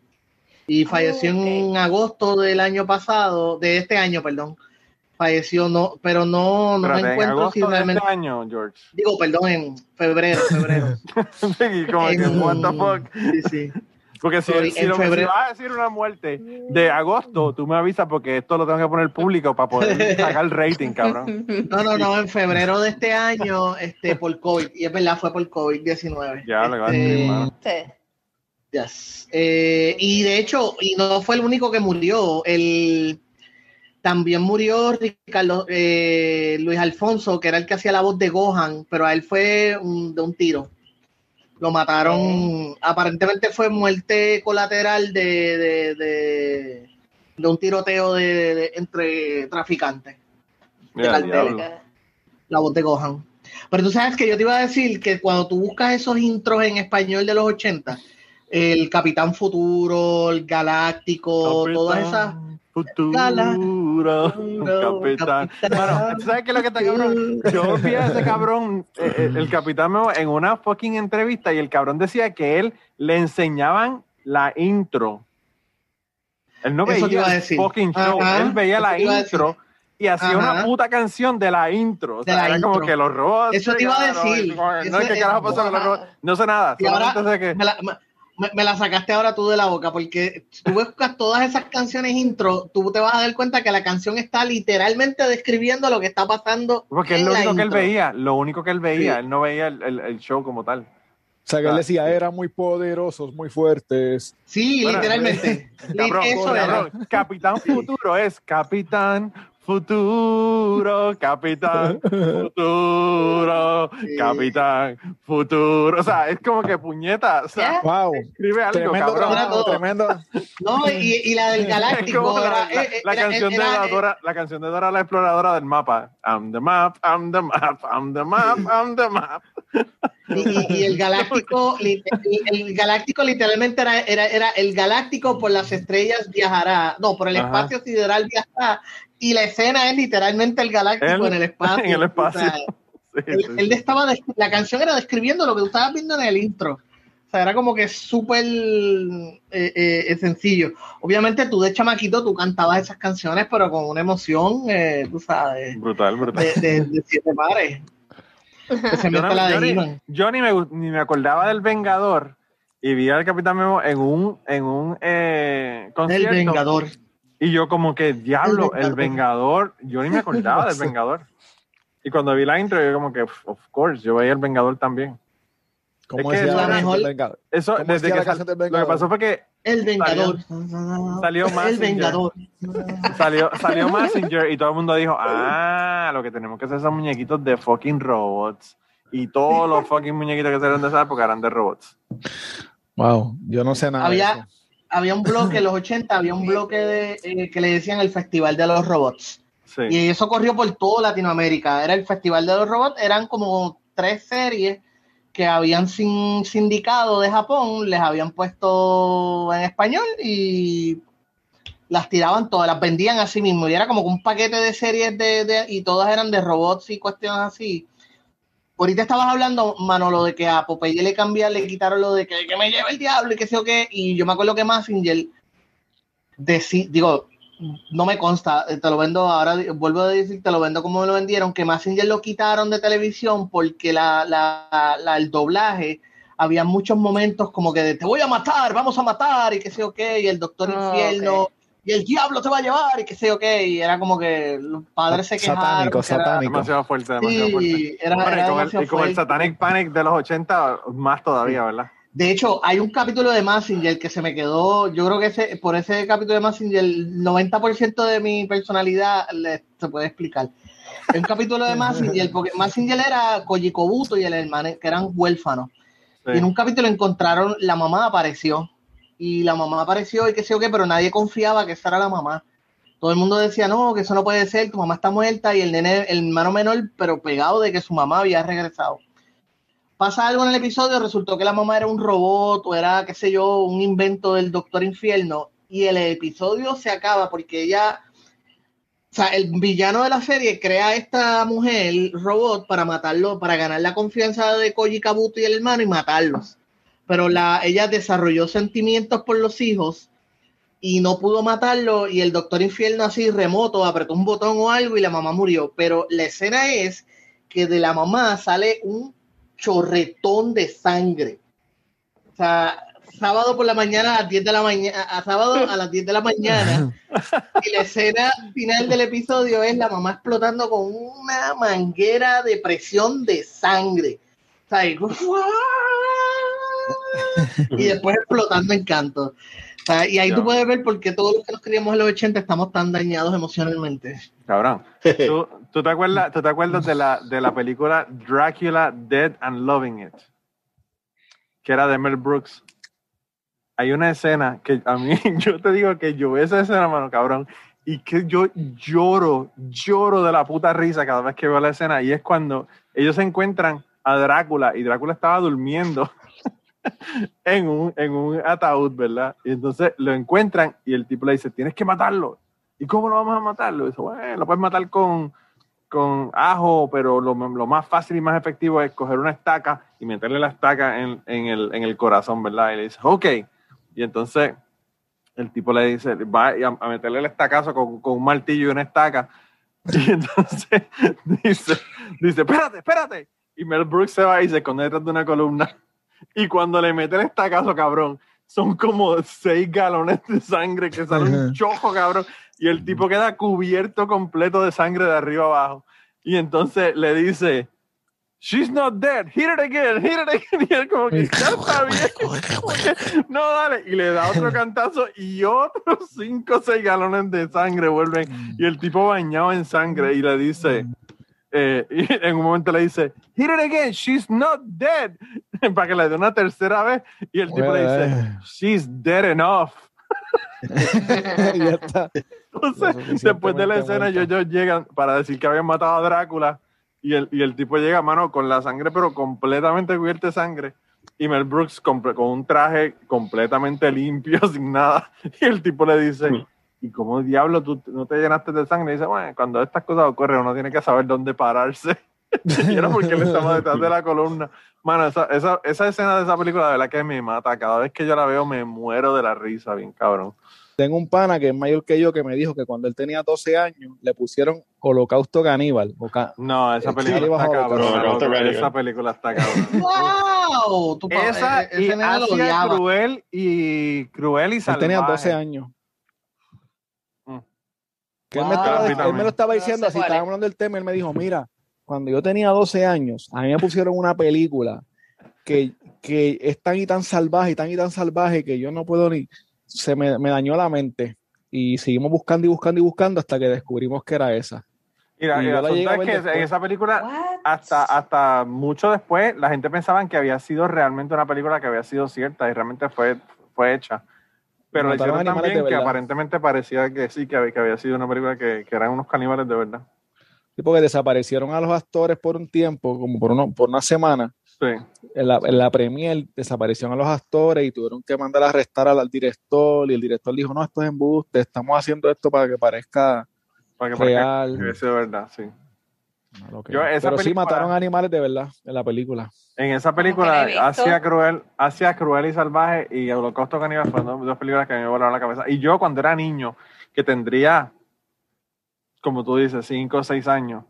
Y falleció en agosto del año pasado, de este año, perdón. Falleció, no, pero no, no me Espérate, en encuentro si de realmente. este año, George. Digo, perdón, en febrero, febrero. *laughs* y como que, En- what the fuck. Sí, sí. Porque si, Sorry, si en lo, si vas a decir una muerte de agosto, tú me avisas porque esto lo tengo que poner público para poder *laughs* sacar el rating, cabrón. No, no, no, en febrero de este año, este, por COVID, y es verdad, fue por COVID-19. Ya, lo va a Este, decir. Yes. Eh, y de hecho, y no fue el único que murió, el también murió Ricardo eh, Luis Alfonso, que era el que hacía la voz de Gohan, pero a él fue un- de un tiro. Lo mataron, aparentemente fue muerte colateral de, de, de, de un tiroteo de, de- entre traficantes. Diablo. la voz de Gohan. Pero tú sabes que yo te iba a decir que cuando tú buscas esos intros en español de los 80, el Capitán Futuro, el Galáctico, todas esas. Futuro, capitán. Bueno, ¿tú ¿sabes qué es lo que está cabrón? Yo vi a ese cabrón, eh, eh, el capitán en una fucking entrevista y el cabrón decía que él le enseñaban la intro. Él no Eso veía el fucking show, Ajá, él veía la intro y hacía una Ajá. puta canción de la intro. O sea, la era como intro. que los robots. Eso te iba a decir. como que, No es- carajo pasó con los robots. No sé nada. Ahora sé que. me la, me- me- me la sacaste ahora tú de la boca, porque si tú buscas todas esas canciones intro, tú te vas a dar cuenta que la canción está literalmente describiendo lo que está pasando. Porque es lo la único que él veía, lo único que él veía, Sí. él no veía el, el- el show como tal. O sea, que él Ah, decía, eran muy poderosos, muy fuertes. Sí, Bueno, literalmente. *laughs* Cabrón, eso era. cabrón, Capitán Futuro es Capitán Futuro, Capitán Futuro, Sí. Capitán Futuro. O sea, es como que puñeta. O sea. Wow. escribe algo, Tremendo cabrón. trabajo, tremendo. No, y, y la del *laughs* Es Galáctico como la, eh, era- canción de la, Dora, la canción de Dora la exploradora del mapa. I'm the map, I'm the map, I'm the map, I'm the map. y, y- y el Galáctico, *laughs* el, el Galáctico literalmente era, era, era el Galáctico por las estrellas viajará, no, por el Ajá. espacio sideral viajará, y la escena es literalmente el Galáctico en el espacio. en el espacio. O sea, Sí, él, sí, él estaba la canción era describiendo lo que tú estabas viendo en el intro. O sea, era como que súper eh, eh, sencillo. Obviamente tú de chamaquito tú cantabas esas canciones, pero con una emoción, eh, tú sabes, Brutal, brutal. de, de- de siete pares. Yo, Especialmente no- la de yo ni, yo ni me, ni me acordaba del Vengador y vi al Capitán Memo en un, en un eh, El concierto. Vengador. Y yo como que, diablo, El el Vengador. Yo ni me *laughs* acordaba del Vengador. Y cuando vi la intro, yo como que, of course, yo veía el Vengador también. ¿Cómo Es que decía la mejor- del Vengador? Eso, ¿Cómo desde que la sal- del lo que Vengador? pasó fue que El Vengador. salió El Messenger. Vengador. Salió, salió *laughs* Messenger y todo el mundo dijo, ah, lo que tenemos que hacer son muñequitos de fucking robots. Y todos los fucking muñequitos que salieron de esa época eran de robots. Wow, yo no sé nada de Había, eso. Había un bloque, en los *laughs* 80, había un bloque de, eh, que le decían el Festival de los Robots. Sí. Y eso corrió por toda Latinoamérica. Era el Festival de los Robots, eran como tres series que habían sin, sindicado de Japón, les habían puesto en español y las tiraban todas, las vendían así mismo. Y era como un paquete de series de, de- y todas eran de robots y cuestiones así. Ahorita estabas hablando, Manolo, de que a Popeye le cambiaron, le quitaron lo de que, que me lleve el diablo y que sé o qué. Y yo me acuerdo que Massinger, digo, no me consta, eh, te lo vendo ahora, vuelvo a decir, te lo vendo como me lo vendieron, que Massinger lo quitaron de televisión porque la, la, la- el doblaje, había muchos momentos como que de te voy a matar, vamos a matar y que sé o qué, y el doctor Ah, infierno. Y el diablo te va a llevar y que sé o qué, y era como que los padres se quejaron. Satánico, porque era- satánico. Demasiado fuerte, demasiado fuerte. Sí, era, Bueno, era y, con el, demasiado y con el fuerte. Satanic Panic de los 80, más todavía, ¿verdad? De hecho, hay un capítulo de Massinger que se me quedó, yo creo que ese, por ese capítulo de Massinger, el 90% de mi personalidad le- se puede explicar. Es un capítulo de *laughs* Massinger, porque Massinger era Koji Kobuto y el hermano, que eran huérfanos. Sí. Y en un capítulo encontraron, la mamá apareció. Y la mamá apareció y qué sé yo qué, pero nadie confiaba que esa era la mamá. Todo el mundo decía, no, que eso no puede ser, tu mamá está muerta y el nene, el hermano menor, pero pegado de que su mamá había regresado. Pasa algo en el episodio, resultó que la mamá era un robot o era, qué sé yo, un invento del Doctor Infierno. Y el episodio se acaba porque ella, o sea, el villano de la serie crea a esta mujer robot para matarlo, para ganar la confianza de Koji Kabuto y el hermano y matarlos. Pero la, ella desarrolló sentimientos por los hijos y no pudo matarlo y el Doctor Infierno así remoto apretó un botón o algo y la mamá murió. Pero la escena es que de la mamá sale un chorretón de sangre. O sea, sábado por la mañana a las 10 de la mañana, a sábado a las 10 de la mañana. *laughs* Y la escena final del episodio es la mamá explotando con una manguera de presión de sangre. O sea, y, *laughs* y después explotando en canto. O sea, y ahí tú puedes ver por qué todos los que nos criamos en los 80 estamos tan dañados emocionalmente. Cabrón. *laughs* ¿Tú, tú te acuerdas, tú te acuerdas de, la, de la película Dracula Dead and Loving It? Que era de Mel Brooks. Hay una escena que a mí, *laughs* yo te digo que yo veo esa escena, mano, cabrón, y que yo lloro, lloro de la puta risa cada vez que veo la escena, y es cuando ellos se encuentran a Drácula, y Drácula estaba durmiendo *laughs* en un, en un ataúd, ¿verdad? Y entonces lo encuentran y el tipo le dice, tienes que matarlo. ¿Y cómo lo vamos a matarlo? Dice, bueno, lo puedes matar con, con ajo, pero lo, más fácil y más efectivo es coger una estaca y meterle la estaca en, en, el, en el corazón, ¿verdad? Y le dice, ok. Y entonces el tipo le dice, va a, meterle el estacazo con, con un martillo y una estaca. Y *laughs* entonces dice, dice, espérate, espérate. Y Mel Brooks se va y se detrás de una columna. Y cuando le meten el estacazo, cabrón, son como seis galones de sangre que salen un chojo, cabrón. Y el tipo queda cubierto completo de sangre de arriba abajo. Y entonces le dice, She's not dead, hit it again, hit it again. *laughs* Y él como que ya está bien. *laughs* no, dale. Y le da otro cantazo y otros cinco o seis galones de sangre vuelven. Y el tipo bañado en sangre y le dice, eh, y en un momento le dice, hit it again, she's not dead. *laughs* Para que le dé una tercera vez. Y el tipo le dice, she's dead enough. *laughs* ya está. Entonces, después de la escena, ellos, ellos llegan para decir que habían matado a Drácula. Y el, y el tipo llega, mano, con la sangre, pero completamente cubierta de sangre. Y Mel Brooks con, con un traje completamente limpio, *laughs* sin nada. Y el tipo le dice, ¿y cómo diablo tú no te llenaste de sangre? Y dice, bueno, cuando estas cosas ocurren, uno tiene que saber dónde pararse. *laughs* y era porque él estaba detrás de la *laughs* columna. Mano, esa, esa, esa escena de esa película, de verdad que me mata. Cada vez que yo la veo, me muero de la risa, bien cabrón. Tengo un pana que es mayor que yo que me dijo que cuando él tenía 12 años le pusieron Holocausto Caníbal. No, esa película está cabrón. *laughs* Esa película está cabrón. ¡Wow! Tu esa ese y Asia. Cruel y Cruel y Él Salvaje. tenía 12 años. Mm. Que él, me estaba, él me lo estaba diciendo así, estaba es. hablando del tema, él me dijo, mira, cuando yo tenía 12 años, a mí me pusieron una película que, que es tan y tan salvaje y tan y tan salvaje que yo no puedo ni, se me, me dañó la mente. Y seguimos buscando y buscando y buscando hasta que descubrimos que era esa. Mira, Y yo la es que después. en esa película, hasta, hasta mucho después, la gente pensaba que había sido realmente una película que había sido cierta y realmente fue, fue hecha. Pero le hicieron también que aparentemente parecía que sí, que había, que había sido una película que, que eran unos caníbales de verdad. Sí, porque desaparecieron a los actores por un tiempo, como por, uno, por una semana. Sí. En la, en la premier desaparecieron a los actores y tuvieron que mandar a arrestar al, al director. Y el director dijo: No, esto es embuste, estamos haciendo esto para que parezca Para que parezca real. que hubiese sido verdad, sí. Yo, esa Pero sí mataron animales de verdad en la película. En esa película. Hacia Cruel, Hacia Cruel y Salvaje y Holocausto Caníbal fueron dos, dos películas que me volaron la cabeza. Y yo cuando era niño, que tendría, como tú dices, cinco o seis años,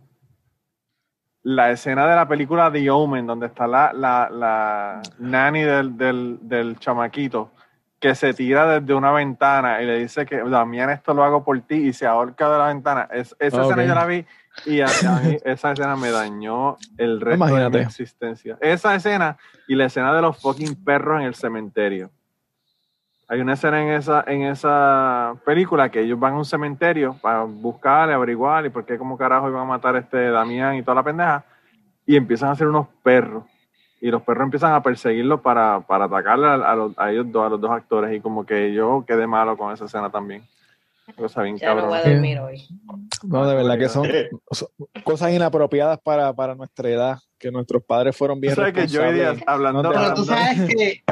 la escena de la película The Omen, donde está la, la, la nanny del, del, del chamaquito, que se tira desde una ventana y le dice que Damián esto lo hago por ti y se ahorca de la ventana. Es, esa Ok. escena yo la vi y a, a mí *laughs* esa escena me dañó el resto de mi existencia. Esa escena y la escena de los fucking perros en el cementerio. Hay una escena en esa, en esa película que ellos van a un cementerio para buscar, averiguar y por qué como carajo iban a matar a este Damián y toda la pendeja. Y empiezan a hacer unos perros. Y los perros empiezan a perseguirlos para, para atacarle a, a los- a ellos dos, a los dos actores. Y como que yo quedé malo con esa escena también. Cosa bien Ya no cabrón. voy a dormir hoy. No, de verdad que son, son cosas inapropiadas para, para nuestra edad, que nuestros padres fueron bien Tú sabes que yo hoy día, responsables. hablando, Pero tú sabes que,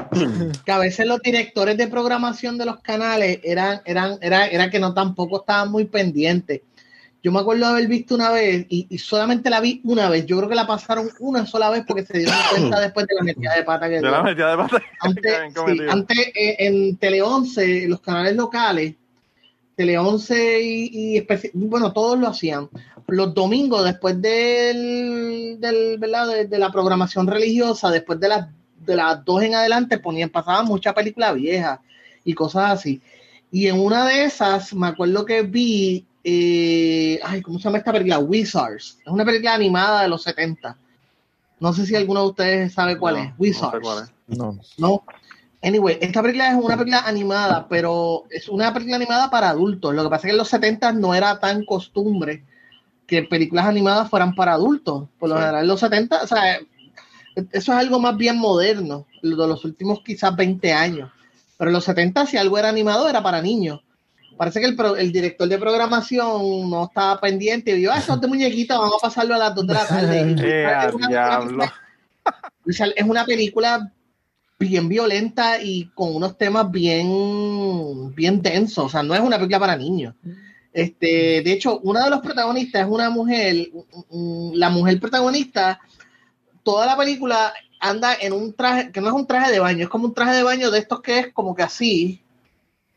que a veces los directores de programación de los canales eran, eran, era, era que no tampoco estaban muy pendientes. Yo me acuerdo de haber visto una vez y, y solamente la vi una vez. Yo creo que la pasaron una sola vez porque se dieron cuenta *coughs* después de la metida de pata que de dio. la metida de pata que Antes, sí, antes eh, en Tele 11, los canales locales, Tele 11 y, bueno, todos lo hacían. Los domingos, después del, del ¿verdad? De, de la programación religiosa, después de las de las dos en adelante ponían, pasaban mucha película vieja y cosas así. Y en una de esas, me acuerdo que vi, eh, ay, ¿cómo se llama esta película? Wizards. Es una película animada de los 70. No sé si alguno de ustedes sabe cuál No, es. no sé Wizards. cuál es. No. No. Anyway, esta película es una película animada, pero es una película animada para adultos. Lo que pasa es que en los 70 no era tan costumbre que películas animadas fueran para adultos. Por lo Sí. general, en los 70, o sea, eso es algo más bien moderno, lo de los últimos quizás 20 años. Pero en los 70, si algo era animado, era para niños. Parece que el, pro- el director de programación no estaba pendiente y vio, ah, eso es de muñequita, vamos a pasarlo a las 2 de la tarde. *laughs* Eh, una- es una película bien violenta y con unos temas bien, bien densos. O sea, no es una película para niños. Este, de hecho, una de los protagonistas es una mujer. mm, La mujer protagonista, toda la película anda en un traje, que no es un traje de baño, es como un traje de baño de estos que es como que así.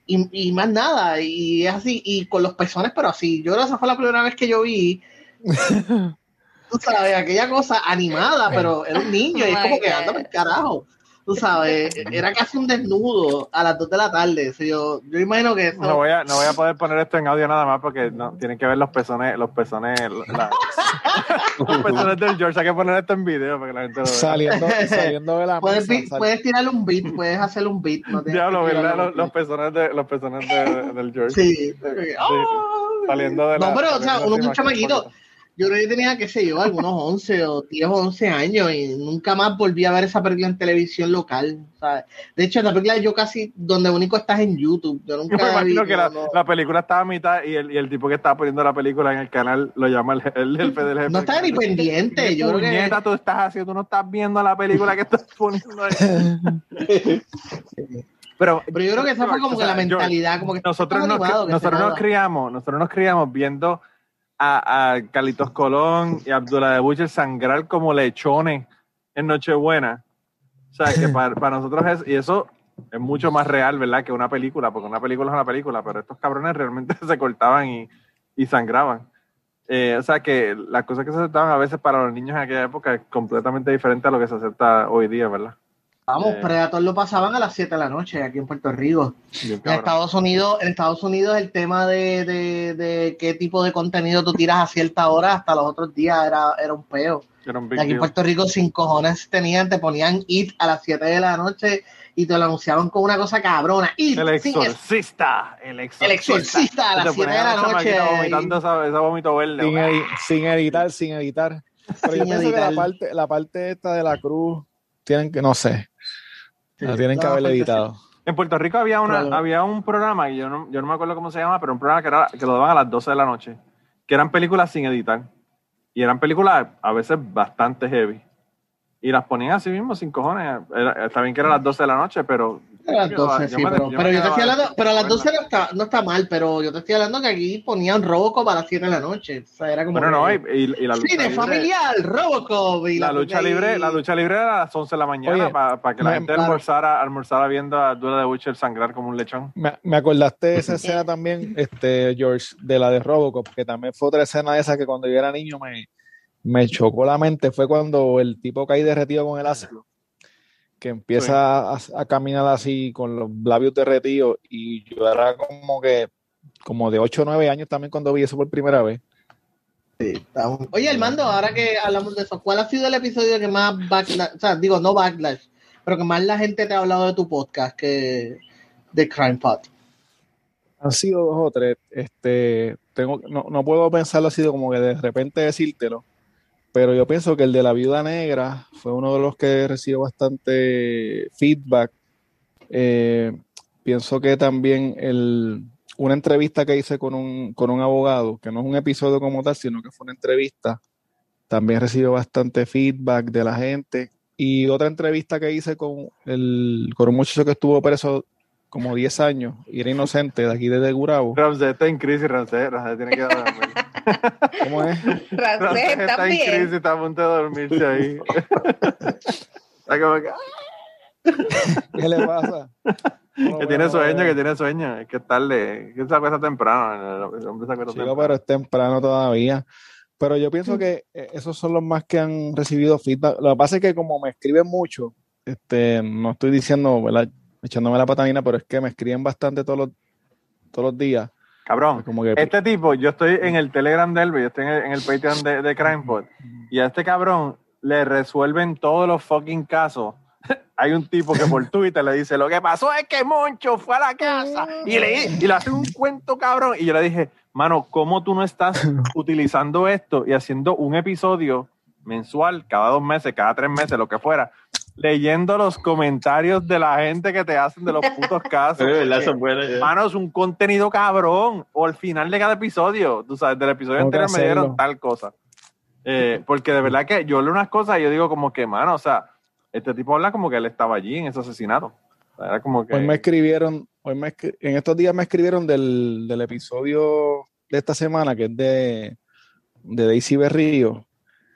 Y, y más nada, y es así, y con los pezones, pero así. Yo creo que esa fue la primera vez que yo vi *laughs* tú sabes, aquella cosa animada, pero era un niño y es como que anda por carajo. Tú sabes, era casi un desnudo a las 2 de la tarde. So, yo, yo imagino que eso. No voy, a, no voy a poder poner esto en audio nada más porque no, tienen que ver los pezones, los pezones, la- *laughs* los pezones del George. Hay que poner esto en video para que la gente lo vea. Saliendo, saliendo de la puedes, mesa, puedes tirarle un beat, puedes hacerle un beat. No Diablo, ¿verdad? Los, los pezones, de, los pezones de- del George. Sí. ¡Ah! Saliendo de la. No, pero, o sea, uno es un chamaquito. Yo creo que tenía, qué sé yo, algunos 11 o 10 o 11 años y nunca más volví a ver esa película en televisión local. ¿sabes? De hecho, la película yo casi, donde único estás en YouTube. Yo Yo nunca me imagino vi- que la, no, no. la película estaba a mitad y el, y el tipo que estaba poniendo la película en el canal lo llama el, el jefe del jefe. No estaba ni pendiente. ¿Qué Yo creo que tú estás haciendo? Tú no estás viendo la película que estás poniendo ahí. *laughs* Pero, Pero yo creo que esa fue como o que sea, la George, mentalidad, como que nosotros nos, animado, que nosotros nos criamos, nosotros nos criamos viendo a, a Colón y Abdullah de Butcher sangrar como lechones en Nochebuena. O sea, que para, para nosotros es, y eso es mucho más real, ¿verdad? Que una película, porque una película es una película, pero estos cabrones realmente *laughs* se cortaban y, y sangraban. Eh, o sea que las cosas que se aceptaban a veces para los niños en aquella época es completamente diferente a lo que se acepta hoy día, ¿verdad? Vamos, Eh. Predator lo pasaban a las 7 de la noche aquí en Puerto Rico. Bien En. Estados Unidos, en Estados Unidos el tema de, de, de qué tipo de contenido tú tiras a cierta hora hasta los otros días era, era un peo. Era un Y aquí en. Puerto Rico sin cojones tenían, te ponían IT a las 7 de la noche y te lo anunciaban con una cosa cabrona. IT, El exorcista, el exorcista. el exorcista a las 7 de la noche. vomitando esa, esa vómito verde. sin, edi- sin editar, sin editar. Pero yo Sin pienso que la editar. parte, la parte esta de la cruz tienen que, no sé, Sí, tienen que no, haber porque editado. En Puerto Rico había, una, Claro. había un programa, y yo no, yo no me acuerdo cómo se llama, pero un programa que, era, que lo daban a las 12 de la noche, que eran películas sin editar. Y eran películas a veces bastante heavy. Y las ponían así mismo, sin cojones. Era- está bien que eran las 12 de la noche, pero... A las yo me 12, quedaba- sí, yo me- pero, yo pero te estoy hablando, pero a las 12 ¿verdad? no está, no está mal, pero yo te estoy hablando que aquí ponían Robocop a las 7 de la noche. O sea, era como. Bueno, no, y, la lucha Cine libre... familiar, Robocop. Y La lucha libre, la lucha libre era a las 11 de la mañana para que la me- gente almorzara, almorzara viendo a Dura de Butcher sangrar como un lechón. Me, me acordaste de esa *laughs* escena también, este, George, de la de Robocop, que también fue otra escena de esa que cuando yo era niño me, me chocó la mente. Fue cuando el tipo cae derretido con el ácido, que empieza a, a caminar así con los labios derretidos. Y yo era como que, como de 8 o 9 años también cuando vi eso por primera vez. Oye, Armando, ahora que hablamos de eso, ¿cuál ha sido el episodio que más backlash, o sea, digo, no backlash, pero que más la gente te ha hablado de tu podcast que de Crime Pot? Han sido dos o tres. Este, tengo, no, no puedo pensarlo así de como que de repente decírtelo, pero yo pienso que el de la viuda negra fue uno de los que recibió bastante feedback. Eh, pienso que también el, una entrevista que hice con un, con un abogado, que no es un episodio como tal, sino que fue una entrevista, también recibió bastante feedback de la gente. Y otra entrevista que hice con, el, con un muchacho que estuvo preso como 10 años y era inocente de aquí desde Gurabo. Ramsey está en crisis, Ramsey, Ramsey tiene que dormir. *laughs* ¿Cómo es? Rancés, Ramsey está en crisis, está a punto de dormirse ahí. *laughs* está como que, ¿Qué le pasa? No, que tiene bueno, sueño, que tiene sueño. Es que es tarde, que se acuesta temprano. El hombre se acuesta chico, temprano. pero es temprano todavía. Pero yo pienso que eh, esos son los más que han recibido feedback. Lo que pasa es que como me escriben mucho, este, no estoy diciendo, ¿verdad? Echándome la patanina, pero es que me escriben bastante todos los, todos los días. Cabrón, Como que, este tipo, yo estoy en el Telegram de él, yo estoy en el, en el Patreon de, de CrimePod, y a este cabrón le resuelven todos los fucking casos. *laughs* Hay un tipo que por Twitter le dice, lo que pasó es que Moncho fue a la casa y le, y le hace un cuento cabrón. Y yo le dije, mano, ¿cómo tú no estás utilizando esto y haciendo un episodio mensual, cada dos meses, cada tres meses, lo que fuera, leyendo los comentarios de la gente que te hacen de los putos *laughs* casos? Pero, ¿verdad? Porque- Son buenas, ya. Mano, es un contenido cabrón. O al final de cada episodio, tú sabes, del episodio Tengo anterior me dieron tal cosa. Eh, porque de verdad que yo leo unas cosas y yo digo como que, mano, o sea, este tipo habla como que él estaba allí en ese asesinato. O sea, era como que... Hoy me escribieron, hoy me escri- en estos días me escribieron del, del episodio de esta semana, que es de, de Daisy Berrío.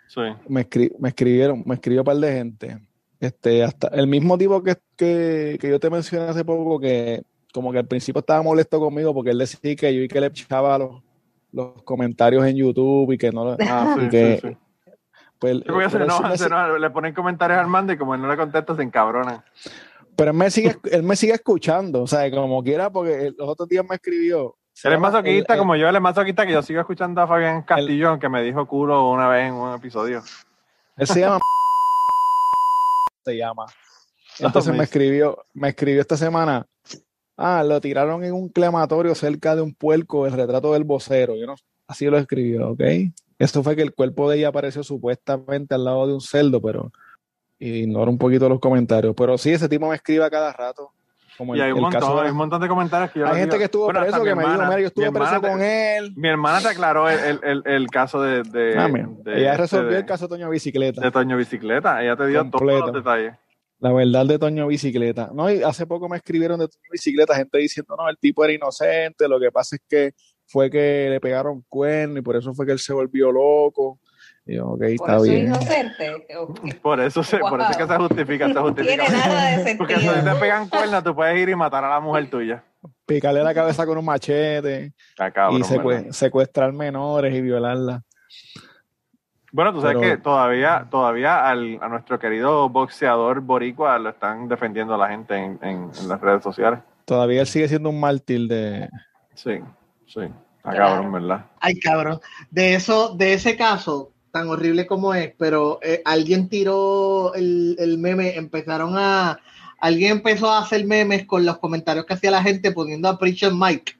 Sí. Me, escri- me escribieron, me escribió un par de gente. Este, hasta el mismo tipo que, que, que yo te mencioné hace poco, que como que al principio estaba molesto conmigo porque él decía que yo y que le echaba los, los comentarios en YouTube y que no lo- *laughs* Ah, sí, que, sí, sí. pues, se enojan, se enojan, le ponen comentarios al mando y como él no le contesta, se encabronan. pero él me sigue, él me sigue escuchando, o sea, como quiera, porque los otros días me escribió. Él es masoquista como yo, él es masoquista que yo sigo escuchando a Fabián Castillón que me dijo culo una vez en un episodio. Él se llama. *laughs* se llama. Entonces me escribió, me escribió esta semana. Ah, lo tiraron en un crematorio cerca de un puerco, el retrato del vocero. Yo no, así lo escribió, ¿ok? Esto fue que el cuerpo de ella apareció supuestamente al lado de un cerdo, pero ignoro un poquito los comentarios. Pero sí, ese tipo me escribe a cada rato. Como Y el, hay un, el montón, caso de- hay un montón de comentarios que yo hay gente digo- que estuvo Bueno, preso que me dijo, mira, yo mi estuve hermana preso te- con él. Mi hermana te aclaró el, el, el, el caso de, de, Ah, de- ella resolvió de- el caso de Toño Bicicleta. de Toño Bicicleta. Ella te dio todos Completo. los detalles. La verdad de Toño Bicicleta. No, y hace poco me escribieron de Toño Bicicleta, gente diciendo, no, el tipo era inocente, lo que pasa es que fue que le pegaron cuerno y por eso fue que él se volvió loco. Y yo, ok, Por está eso es bien. inocente. *laughs* Por eso, se, por eso es que se justifica, se *laughs* No justifica. tiene nada de *laughs* Porque si sentido. te pegan cuernos, tú puedes ir y matar a la mujer tuya. Picarle la cabeza con un machete cabrón, y secue- ¿verdad? secuestrar menores y violarla. Bueno, tú sabes Pero- que todavía, todavía al, a nuestro querido boxeador boricua lo están defendiendo la gente en, en- en las redes sociales. Todavía él sigue siendo un mártir de... Sí, sí. Está Claro. cabrón, ¿verdad? Ay, cabrón. De eso, de ese caso, tan horrible como es, pero eh, alguien tiró el, el meme, empezaron a. Alguien empezó a hacer memes con los comentarios que hacía la gente poniendo a Preacher Mike.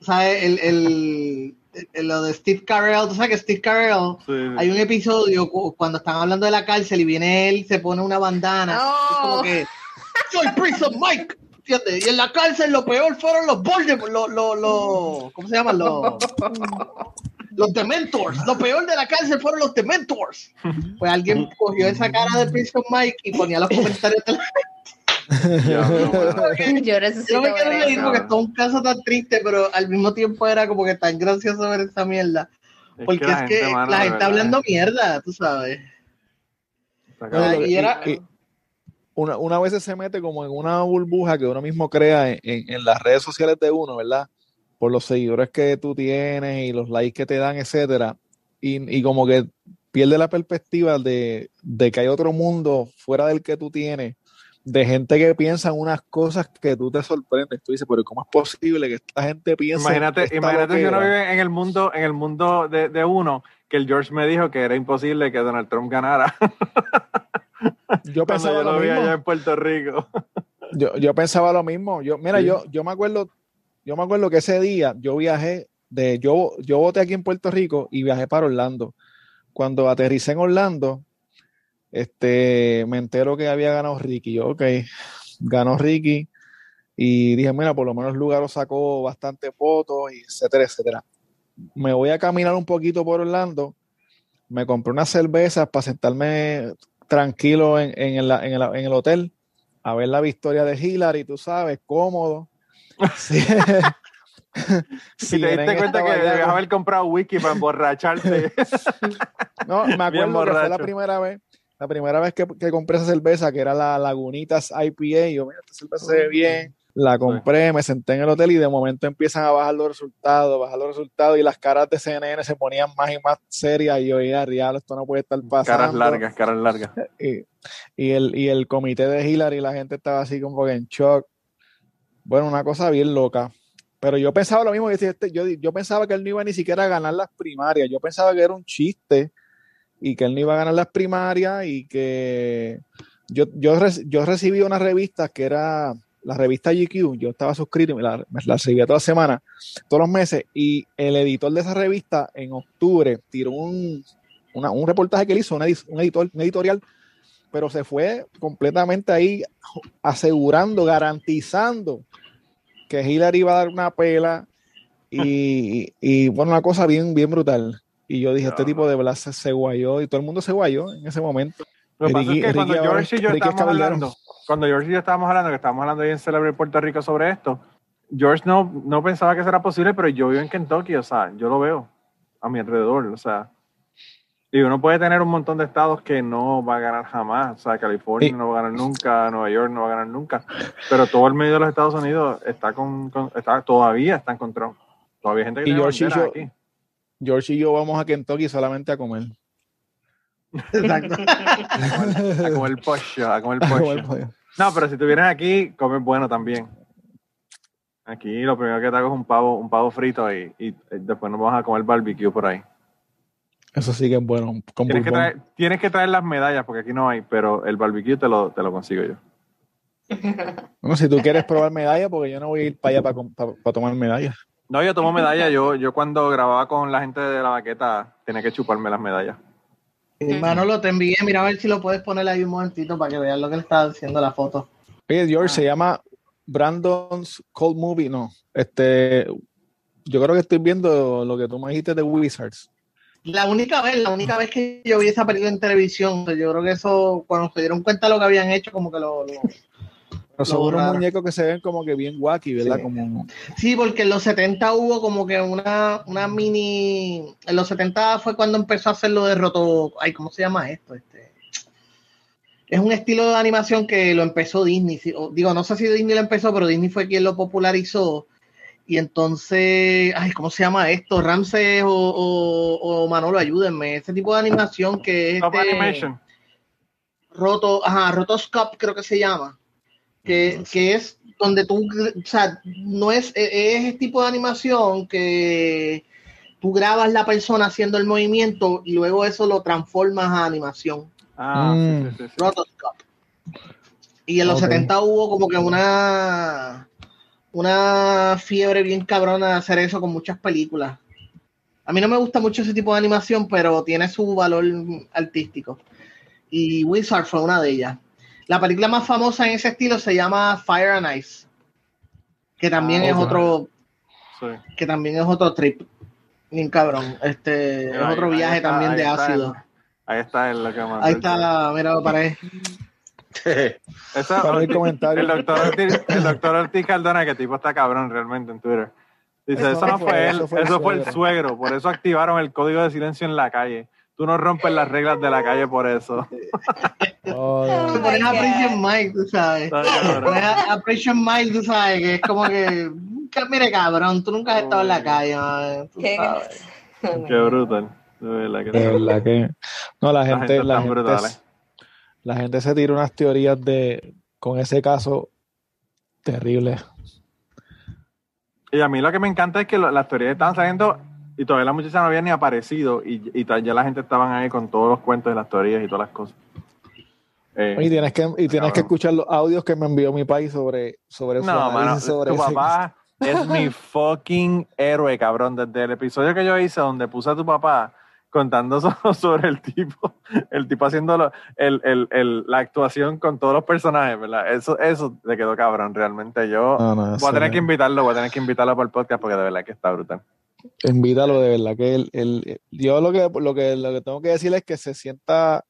¿Sabes? El, el, el- lo de Steve Carell, tú sabes que Steve Carell, Sí, sí. hay un episodio cu- cuando están hablando de la cárcel y viene él, se pone una bandana. Es como que, soy Prison Mike. Fíjate, y en la cárcel lo peor fueron los Voldemort, los, los, los- ¿cómo se llaman? Los, *laughs* los Dementors. Lo peor de la cárcel fueron los Dementors. Pues alguien cogió esa cara de Prison Mike y ponía los comentarios de la. Yo Yo necesito me quiero reír porque esto es un caso tan triste, pero al mismo tiempo era como que tan gracioso ver esa mierda. Es Porque la es que mano, la gente verdad, hablando mierda, tú sabes. y era- y- una, una vez se mete como en una burbuja que uno mismo crea en, en- en las redes sociales de uno, ¿verdad? Por los seguidores que tú tienes y los likes que te dan, etcétera. Y, y como que pierde la perspectiva de, de que hay otro mundo fuera del que tú tienes, de gente que piensa en unas cosas que tú te sorprendes. Tú dices, pero ¿cómo es posible que esta gente piense Imagínate, imagínate si uno loquera?" vive en el mundo, en el mundo de, de uno, que el George me dijo que era imposible que Donald Trump ganara *laughs* Yo pensaba yo lo lo vi mismo. allá en Puerto Rico. Yo, yo pensaba lo mismo. Yo, mira, Sí. yo, yo me acuerdo, yo me acuerdo que ese día yo viajé de, yo, yo voté aquí en Puerto Rico y viajé para Orlando. Cuando aterricé en Orlando, este, me entero que había ganado Ricky. Yo, ok, ganó Ricky. Y dije, mira, por lo menos Lugaro sacó bastante fotos, etcétera, etcétera. Me voy a caminar un poquito por Orlando. Me compré unas cervezas para sentarme tranquilo en, en el, en en el hotel a ver la victoria de Hillary, tú sabes, cómodo. Sí. *laughs* *laughs* Si te diste cuenta que debías haber comprado whisky para emborracharte. *laughs* No, me acuerdo que fue la primera vez, la primera vez que, que compré esa cerveza, que era la Lagunitas IPA, y yo, mira, esta cerveza se ve bien, La compré, me senté en el hotel y de momento empiezan a bajar los resultados, bajar los resultados y las caras de CNN se ponían más y más serias y yo oía, real, esto no puede estar pasando. Caras largas, caras largas. Y, y el, y el comité de Hillary, la gente estaba así como que en shock. Bueno, una cosa bien loca. Pero yo pensaba lo mismo, este, yo, yo pensaba que él no iba ni siquiera a ganar las primarias, yo pensaba que era un chiste y que él no iba a ganar las primarias y que yo, yo, yo recibí una revista que era la revista GQ, yo estaba suscrito me la, me la recibía toda semana, todos los meses, y el editor de esa revista en octubre tiró un, un reportaje que él hizo, un editor, un editorial, pero se fue completamente ahí asegurando, garantizando que Hillary iba a dar una pela *laughs* y, y, bueno, una cosa bien, bien brutal. Y yo dije, este tipo de verdad se, se guayó y todo el mundo se guayó en ese momento. Lo que pasa es que cuando George y yo estábamos hablando, cuando George y yo estábamos hablando, que estábamos hablando ahí en Celebrate Puerto Rico sobre esto, George no, no pensaba que eso era posible, pero yo vivo en Kentucky, o sea, yo lo veo a mi alrededor, o sea, y uno puede tener un montón de estados que no va a ganar jamás, o sea, California Sí. no va a ganar nunca, Nueva York no va a ganar nunca, pero todo el medio de los Estados Unidos está con, con- está, todavía está en control. Todavía hay gente que Y tiene George y yo- aquí. George y yo vamos a Kentucky solamente a comer. Exacto. *laughs* A comer pollo, a comer pollo. pollo. No, pero si tú vienes aquí, comes bueno también. Aquí lo primero que te hago es un pavo, un pavo frito y, y después nos vamos a comer barbecue por ahí. Eso sí que es bueno. Con Tienes que, traer, tienes que traer las medallas porque aquí no hay, pero el barbecue te lo, te lo consigo yo. *laughs* Bueno, si tú quieres probar medalla, porque yo no voy a ir para allá para, tomar medallas. No, yo tomo medalla. Yo, yo cuando grababa con la gente de la baqueta tenía que chuparme las medallas. Manolo, te envié, mira a ver si lo puedes poner ahí un momentito para que veas lo que le está haciendo la foto. Oye, George, Ah. se llama Brandon's Cold Movie. No, este, yo creo que estoy viendo lo que tú me dijiste de Wizards. La única vez, la única vez que yo vi esa película en televisión, yo creo que eso, cuando se dieron cuenta de lo que habían hecho, como que lo... lo- Pero son unos muñecos que se ven como que bien wacky, ¿verdad? Sí. Como, Sí, porque en los 70 hubo como que una, una mini... En los 70 fue cuando empezó a hacer lo de roto... Ay, ¿cómo se llama esto? Este... Es un estilo de animación que lo empezó Disney. Digo, no sé si Disney lo empezó, pero Disney fue quien lo popularizó. Y entonces, ay, ¿cómo se llama esto? Ramses o, o- o Manolo, ayúdenme. Ese tipo de animación que es Stop este- animation. Roto, ajá, Rotoscope creo que se llama, que, que es donde tú, o sea, no es, e- es ese tipo de animación que tú grabas la persona haciendo el movimiento y luego eso lo transformas a animación. Ah, Mm. sí, sí, sí. Rotoscope. Y en los Ok. 70 hubo como que una una fiebre bien cabrona de hacer eso con muchas películas. A mí no me gusta mucho ese tipo de animación, pero tiene su valor artístico. Y Wizard fue una de ellas. La película más famosa en ese estilo se llama Fire and Ice, que también Ah, es otro, Sí. que también es otro trip. Bien cabrón. Este es otro ahí viaje está, también de está ácido. el- Ahí está lo que mandó Ahí está, mira, pared. Eso- Para el comentario. El doctor, Ortiz, el doctor Ortiz Cardona, que tipo está cabrón realmente en Twitter. Dice, Eso eso no fue- fue él, eso eso fue fue, el el suegro. Por eso activaron el código de silencio en la calle. Tú no rompes las reglas de la calle por eso. *laughs* Oh, Te my pones a. Prison Mike, tú sabes. Te pones a, a Prison Mike, tú sabes, que es como que, que, mire cabrón, tú nunca has estado en la calle, man, tú Qué sabes. Qué brutal. De verdad que de verdad que. No, la La gente, gente la gente, brutal, es- la gente se tira unas teorías de con ese caso terrible. Y a mí lo que me encanta es que lo- las teorías estaban saliendo y todavía la muchacha no había ni aparecido y, ya la gente estaban ahí con todos los cuentos de las teorías y todas las cosas. Eh, Y tienes que, y tienes Cabrón. que escuchar los audios que me envió mi país sobre, sobre su No, mano, sobre tu papá es mi fucking héroe, cabrón. Desde el episodio que yo hice donde puse a tu papá contando *laughs* so- sobre el tipo, el tipo haciendo lo- el, el, el- la actuación con todos los personajes, ¿verdad? Eso, eso le quedó cabrón, realmente. Yo No, no, voy a tener que invitarlo, voy a tener que invitarlo para el podcast porque de verdad que está brutal. Invítalo de verdad que él, él- yo lo que, lo que lo que tengo que decir es que se sienta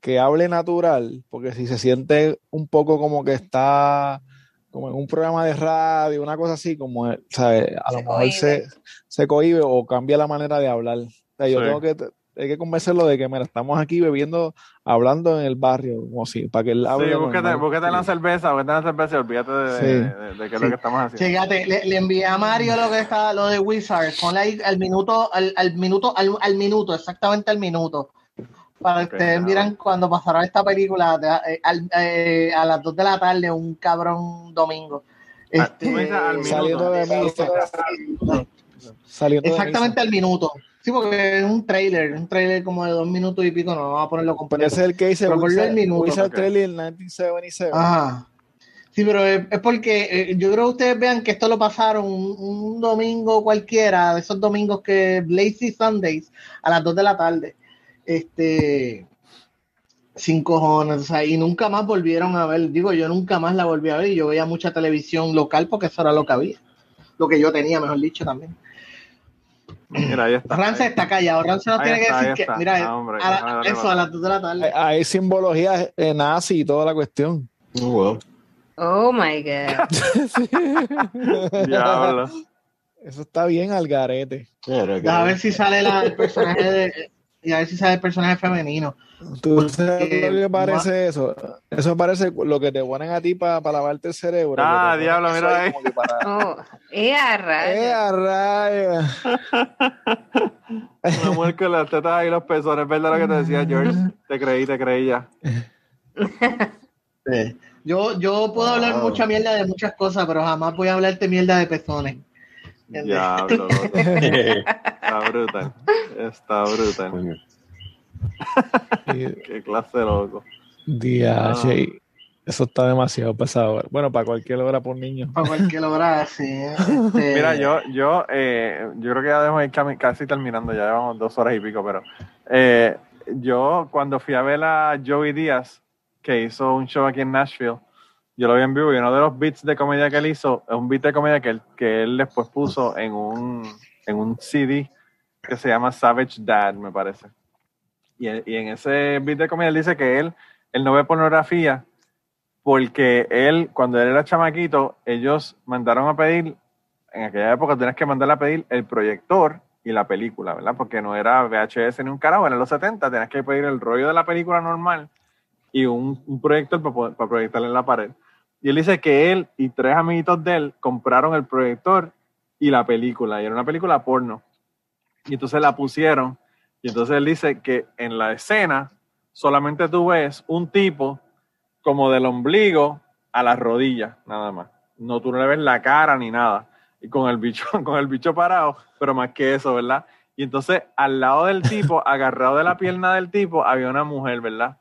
que hable natural, porque si se siente un poco como que está como en un programa de radio, una cosa así, como ¿sabes? a lo mejor se, se cohíbe o cambia la manera de hablar. Sea, yo Sí. tengo que hay que convencerlo de que, mira, estamos aquí bebiendo, hablando en el barrio, como si, para que él hable. Sí, búsquete, normal. búsquete la cerveza, búsquete la cerveza y olvídate de, Sí. de, de- de qué es lo que estamos haciendo. Fíjate, le, le envié a Mario lo que está, lo de Wizard, ponle ahí al minuto, al, al minuto, al, al minuto, exactamente al minuto. Para que ustedes miran cuando pasaron esta película de- eh, al- eh, a las 2 de la tarde, un cabrón domingo. Este, de misa. Saliendo de exactamente al minuto. Sí, porque es un trailer, un trailer como de dos minutos y pico, no vamos a ponerlo Pero completo. ese es el que dice Wizard, el minuto, Wizard ok. Trailer 1977. Ajá. Sí, pero es, es porque eh, yo creo que ustedes vean que esto lo pasaron un, un domingo cualquiera, de esos domingos que Lazy Sundays, a las 2 de la tarde. Este. Sin cojones, o sea, y nunca más volvieron a ver. Digo, yo nunca más la volví a ver y yo veía mucha televisión local porque eso era lo que había. Lo que yo tenía, mejor dicho, también. Mira, ahí está. Rance está callado. Rance nos tiene está, que decir que, mira, Ah, hombre, a la- déjame darle eso a las 2 de la tarde. Hay, hay simbología eh, nazi y toda la cuestión. Oh. Oh my God. *laughs* Diablo. Eso está bien al garete. A ver si sale la- el personaje de. Y a ver si sale el personaje femenino. ¿Tú sabes lo que parece eso? Eso parece lo que te ponen a ti para lavarte el cerebro. Ah, diablo, mira ahí para- *laughs* Oh, eh, a ¡Eh, a rayos! Una mujer con las tetas y los pezones, ¿verdad lo que te decía George? Te creí, te creí ya. *laughs* Sí. Yo, yo puedo hablar mucha mierda de muchas cosas, pero jamás voy a hablarte mierda de pezones. Diablo. *laughs* Está *laughs* brutal. Está brutal. *laughs* Qué clase de loco. DH, Eso está demasiado pesado. Bueno, para cualquier hora por niño. Para cualquier hora, sí. este, Mira, yo, yo, eh, yo creo que ya debemos ir casi terminando, ya llevamos dos horas y pico, pero eh, yo cuando fui a ver a Joey Díaz, que hizo un show aquí en Nashville, yo lo vi en vivo y uno de los beats de comedia que él hizo es un beat de comedia que él, que él después puso en un, en un CD que se llama Savage Dad, me parece. Y, y en ese beat de comedia él dice que él, él no ve pornografía porque él, cuando él era chamaquito, ellos mandaron a pedir, en aquella época tenías que mandar a pedir el proyector y la película, ¿verdad? Porque no era VHS ni un carajo, en los 70 tenías que pedir el rollo de la película normal y un, un proyector para, poder- para proyectarle en la pared. Y él dice que él y tres amiguitos de él compraron el proyector y la película, y era una película porno. Y entonces la pusieron, y entonces él dice que en la escena solamente tú ves un tipo como del ombligo a las rodillas, nada más. No, tú no le ves la cara ni nada. Y con el bicho, *laughs* con el bicho parado, pero más que eso, ¿verdad? Y entonces al lado del tipo, *laughs* agarrado de la pierna del tipo, había una mujer, ¿verdad?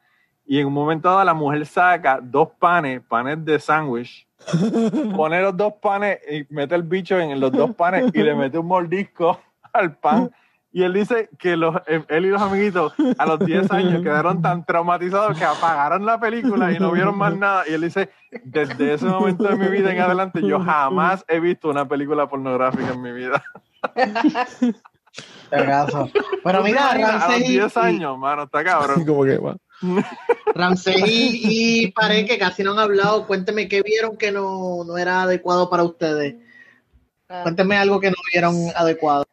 Y en un momento dado la mujer saca dos panes, panes de sándwich, *laughs* pone los dos panes y mete el bicho en los dos panes y le mete un mordisco *laughs* al pan. Y él dice que los, él y los amiguitos a los 10 años quedaron tan traumatizados que apagaron la película y no vieron más nada. Y él dice, desde ese momento de mi vida en adelante, yo jamás he visto una película pornográfica en mi vida. Pero mira, a los Ramsey, 10 y- años, mano, está cabrón. *laughs* Como que va. *laughs* Ramsey y, y Pared, que casi no han hablado, cuénteme qué vieron que no, no era adecuado para ustedes. Ah, Cuénteme algo que no vieron adecuado.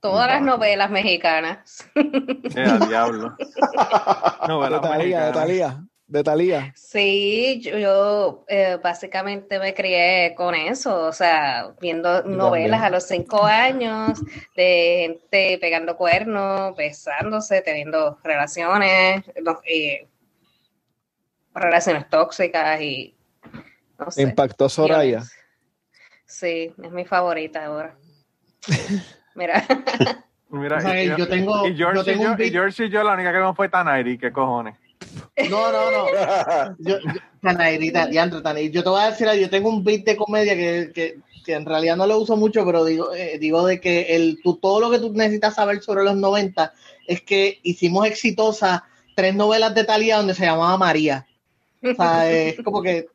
Todas las novelas mexicanas. Eh, diablo. No, De ¿verdad? Talía, de. Talía. Sí, yo, yo, eh, básicamente me crié con eso, o sea, viendo novelas también. a los cinco años de gente pegando cuernos, besándose, teniendo relaciones, no, eh, relaciones tóxicas y no sé. Impactó Soraya. violencia. Sí, es mi favorita ahora. Mira, *laughs* Mira, O sea, y, yo tengo- y George yo y tengo yo, y George y yo, la única que vimos fue Tanairi, ¿qué cojones? No, no, no. Yo, yo, Tanairita. Yo te voy a decir, yo tengo un beat de comedia que, que, que en realidad no lo uso mucho, pero digo, eh, digo de que el, tú, todo lo que tú necesitas saber sobre los 90 es que hicimos exitosas tres novelas de Talía donde se llamaba María. O sea, es como que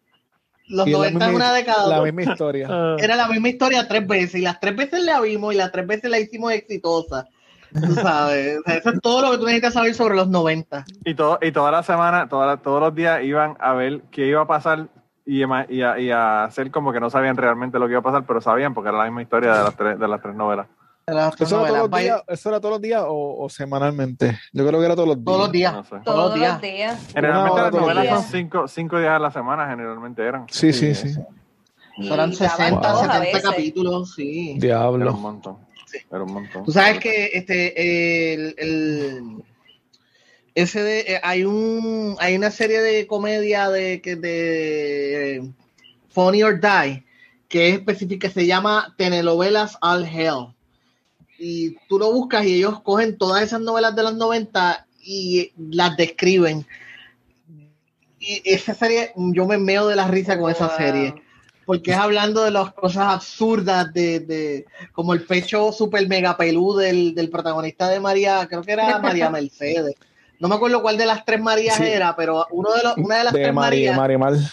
los Y es la 90 es una década. La misma historia. Era la misma historia tres veces y las tres veces la vimos y las tres veces la hicimos exitosa. Tú sabes, eso es todo lo que tú necesitas saber sobre los 90. Y, todo, y toda la semana, toda la- todos los días iban a ver qué iba a pasar y, y a, y a hacer como que no sabían realmente lo que iba a pasar, pero sabían porque era la misma historia de las tres, de las tres novelas. ¿Eso era, todos los días, ¿Eso era todos los días o, o semanalmente? Yo creo que era todos los días. Todos los días. No sé. Todos Todos los días. días. Generalmente las todos los novelas días. son cinco, cinco días a la semana, generalmente eran. Sí, sí, sí. Y Eran daban 60, todos a 70 veces. capítulos, sí. Era un Diablo. Un montón. Tú sabes que este el, el- ese de, eh, hay un hay una serie de comedia de que de Funny or Die que es específica que se llama Telenovelas All Hell. Y tú lo buscas y ellos cogen todas esas novelas de los 90 y las describen. Y esa serie, yo me meo de la risa con esa serie porque es hablando de las cosas absurdas de, de como el pecho super mega pelú del, del protagonista de María, creo que era María *laughs* Mercedes. No me acuerdo cuál de las tres Marías Sí. era, pero uno de los, una de las De tres Mari, Marías, Marimal.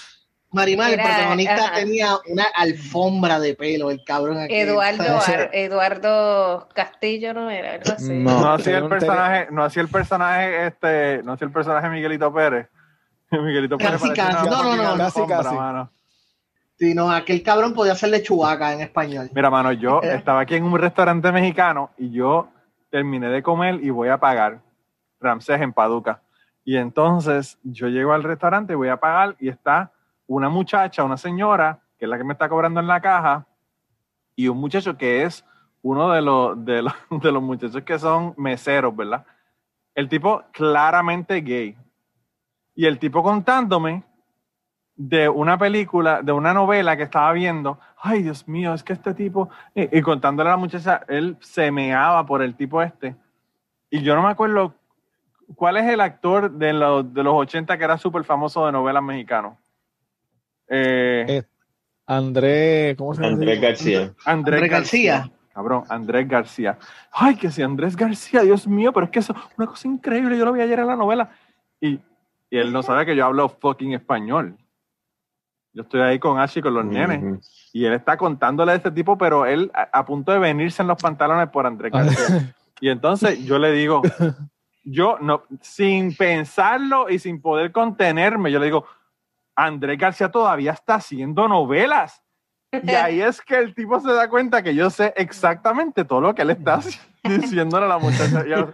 Marimar, el protagonista ajá. tenía una alfombra de pelo, el cabrón aquí. Eduardo, Ar- Eduardo Castillo, ¿no era? Algo así. No. No hacía el personaje, no hacía el personaje, este, no hacía el personaje Miguelito Pérez. *laughs* Miguelito Pérez Casi, casi. No, no, no, casi, casi. mano. Sí, no, aquel cabrón podía hacerle chubaca en español. Mira, mano, yo *laughs* estaba aquí en un restaurante mexicano y yo terminé de comer y voy a pagar. Ramsés en Paducah. Y entonces yo llego al restaurante, voy a pagar y está una muchacha, una señora, que es la que me está cobrando en la caja, y un muchacho que es uno de los, de los, *laughs* de los muchachos que son meseros, ¿verdad? El tipo claramente gay. Y el tipo contándome de una película, de una novela que estaba viendo, ay Dios mío, es que este tipo, y, y contándole a la muchacha, él se meaba por el tipo este. Y yo no me acuerdo cuál es el actor de los, de los 80 que era súper famoso de novelas mexicanos. Eh, Eh, Andrés, ¿cómo se llama? Andrés García. Andrés, Andrés García. García. Cabrón, Andrés García. Ay, que si Andrés García, Dios mío, pero es que eso es una cosa increíble. Yo lo vi ayer en la novela. Y, y él no sabe que yo hablo fucking español. Yo estoy ahí con Ashi con los nenes. Ujú. Y él está contándole de este tipo, pero él a, a punto de venirse en los pantalones por Andrés García. Y entonces yo le digo, *laughs* yo no, sin pensarlo y sin poder contenerme, yo le digo, Andrés García todavía está haciendo novelas. Y *laughs* ahí es que el tipo se da cuenta que yo sé exactamente todo lo que él está *laughs* diciéndole a la muchacha. Y yo,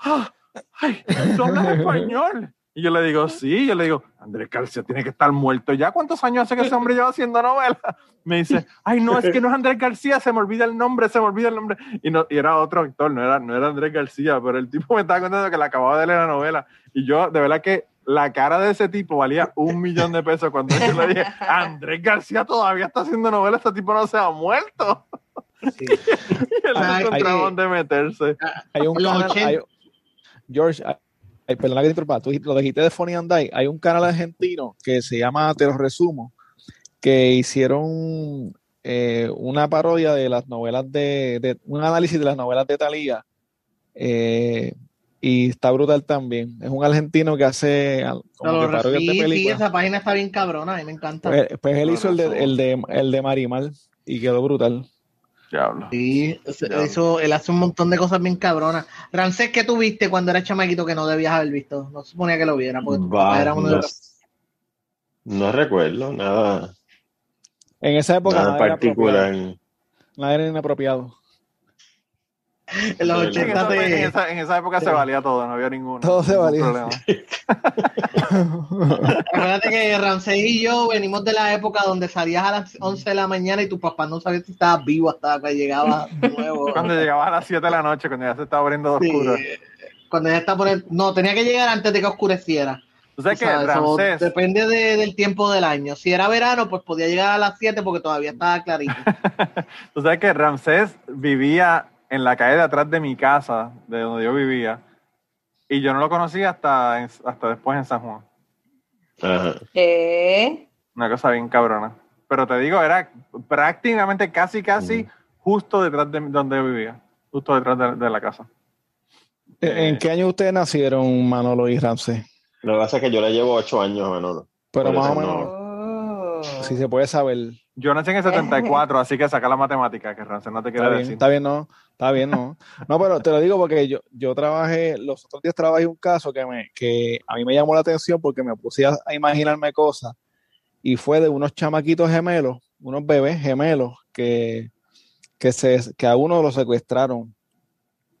"Ah, ay, ¿tú hablas español? Y yo le digo, sí, yo le digo, Andrés García tiene que estar muerto ya. ¿Cuántos años hace que ese hombre lleva haciendo novelas? Me dice, ay, no, es que no es Andrés García, se me olvida el nombre, se me olvida el nombre. Y, no, y era otro actor, no era, no era Andrés García, pero el tipo me estaba contando que le acababa de leer la novela. Y yo, de verdad que la cara de ese tipo valía un millón de pesos cuando yo le dije, Andrés García todavía está haciendo novelas, este tipo no se ha muerto. Sí. *laughs* Y él no encontraba dónde meterse. Hay un Los canal, 80. hay- George, ay, perdona que te interrumpa, tú lo dijiste de Funny and Die, hay un canal argentino que se llama Te lo resumo, que hicieron eh, una parodia de las novelas de, de- un análisis de las novelas de Thalía eh, y está brutal también. Es un argentino que hace como que parodias sí, de sí, películas. esa página está bien cabrona, a mí me encanta. Pues, pues él hizo el de, el de, el de Marimal y quedó brutal. Diablo. Sí, eso, él hace un montón de cosas bien cabronas. Rancés, ¿qué tú viste cuando eras chamaquito que no debías haber visto? No suponía que lo viera, porque tu papá Va, era uno de no, los... no recuerdo nada, En esa época nada nada era, particular. nada era inapropiado. En los En En 80 esa, en esa- en esa época se valía todo, no había ninguno. Todo se valía. *laughs* Acuérdate que Rancés y yo venimos de la época donde salías a las 11 de la mañana y tu papá no sabía si estabas vivo hasta que llegaba nuevo. Cuando llegaba a las 7 de la noche, cuando ya se estaba abriendo de Sí, oscuro. cuando ya está por el... No, tenía que llegar antes de que oscureciera. Tú sabes que Ramsés, depende de- del tiempo del año. Si era verano, pues podía llegar a las 7 porque todavía estaba clarito. *laughs* tú sabes que Ramsés vivía en la calle de atrás de mi casa, de donde yo vivía, y yo no lo conocía hasta, en- hasta después en San Juan. Ajá. ¿Qué? Una cosa bien cabrona. Pero te digo, era prácticamente casi, casi Mm. justo detrás de donde yo vivía, justo detrás de, de la casa. ¿En qué año ustedes nacieron, Manolo y Ramsey? Lo que pasa es que yo le llevo ocho años a Manolo. Pero más o menos, Oh. si se puede saber. Yo nací en el 74, así que saca la matemática, que Ramsés no te quiere decir. está bien, no. Está bien, no. No, pero te lo digo porque yo, yo trabajé, los otros días trabajé un caso que, me, que a mí me llamó la atención porque me puse a, a imaginarme cosas y fue de unos chamaquitos gemelos, unos bebés gemelos que que, se, que a uno lo secuestraron.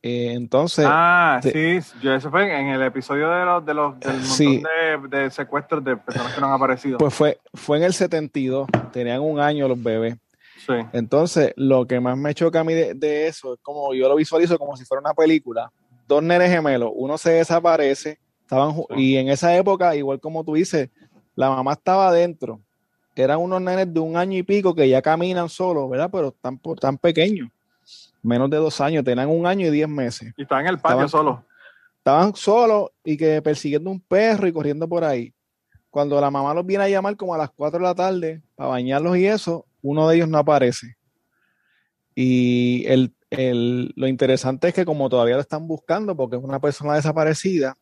Eh, entonces, Ah, te- sí, yo, eso fue en el episodio de los, de los del montón Sí. de, de secuestros de personas que no han aparecido. pues fue, fue en el 72, tenían un año los bebés. sí. Entonces, lo que más me choca a mí de, de eso es como yo lo visualizo como si fuera una película. Dos nenes gemelos, uno se desaparece, estaban y en esa época, igual como tú dices, la mamá estaba adentro. Eran unos nenes de un año y pico que ya caminan solos, ¿verdad? Pero tan, tan pequeños, menos de dos años, tenían un año y diez meses. Y estaba en el patio Estaban- solo. Estaban solos y que persiguiendo un perro y corriendo por ahí. Cuando la mamá los viene a llamar como a las 4 de la tarde para bañarlos y eso, uno de ellos no aparece. Y el, el- lo interesante es que como todavía lo están buscando porque es una persona desaparecida,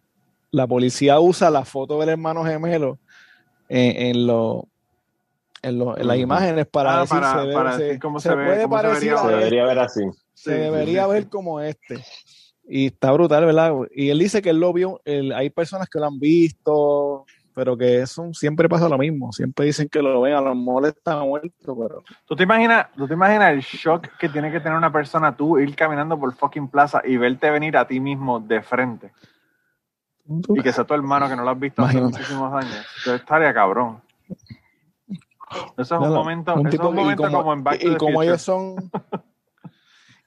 la policía usa la foto del hermano gemelo en, en, lo- en, lo- en las imágenes para Ah, decir, para- se, ve- para se- decir cómo se se ve, puede cómo se vería debería ver así. Se debería ver como este. Y está brutal, ¿verdad? Y él dice que él lo vio, él- hay personas que lo han visto, pero que eso siempre pasa lo mismo. Siempre dicen que lo ven, a lo mejor está muerto, pero ¿Tú te imaginas, tú te imaginas el shock que tiene que tener una persona tú ir caminando por fucking plaza y verte venir a ti mismo de frente? Y que sea tu hermano que no lo has visto hace muchísimos años. Yo estaría cabrón. Eso es un No, momento, un eso es tipo un momento como- como, en Back to y como ellos son *laughs*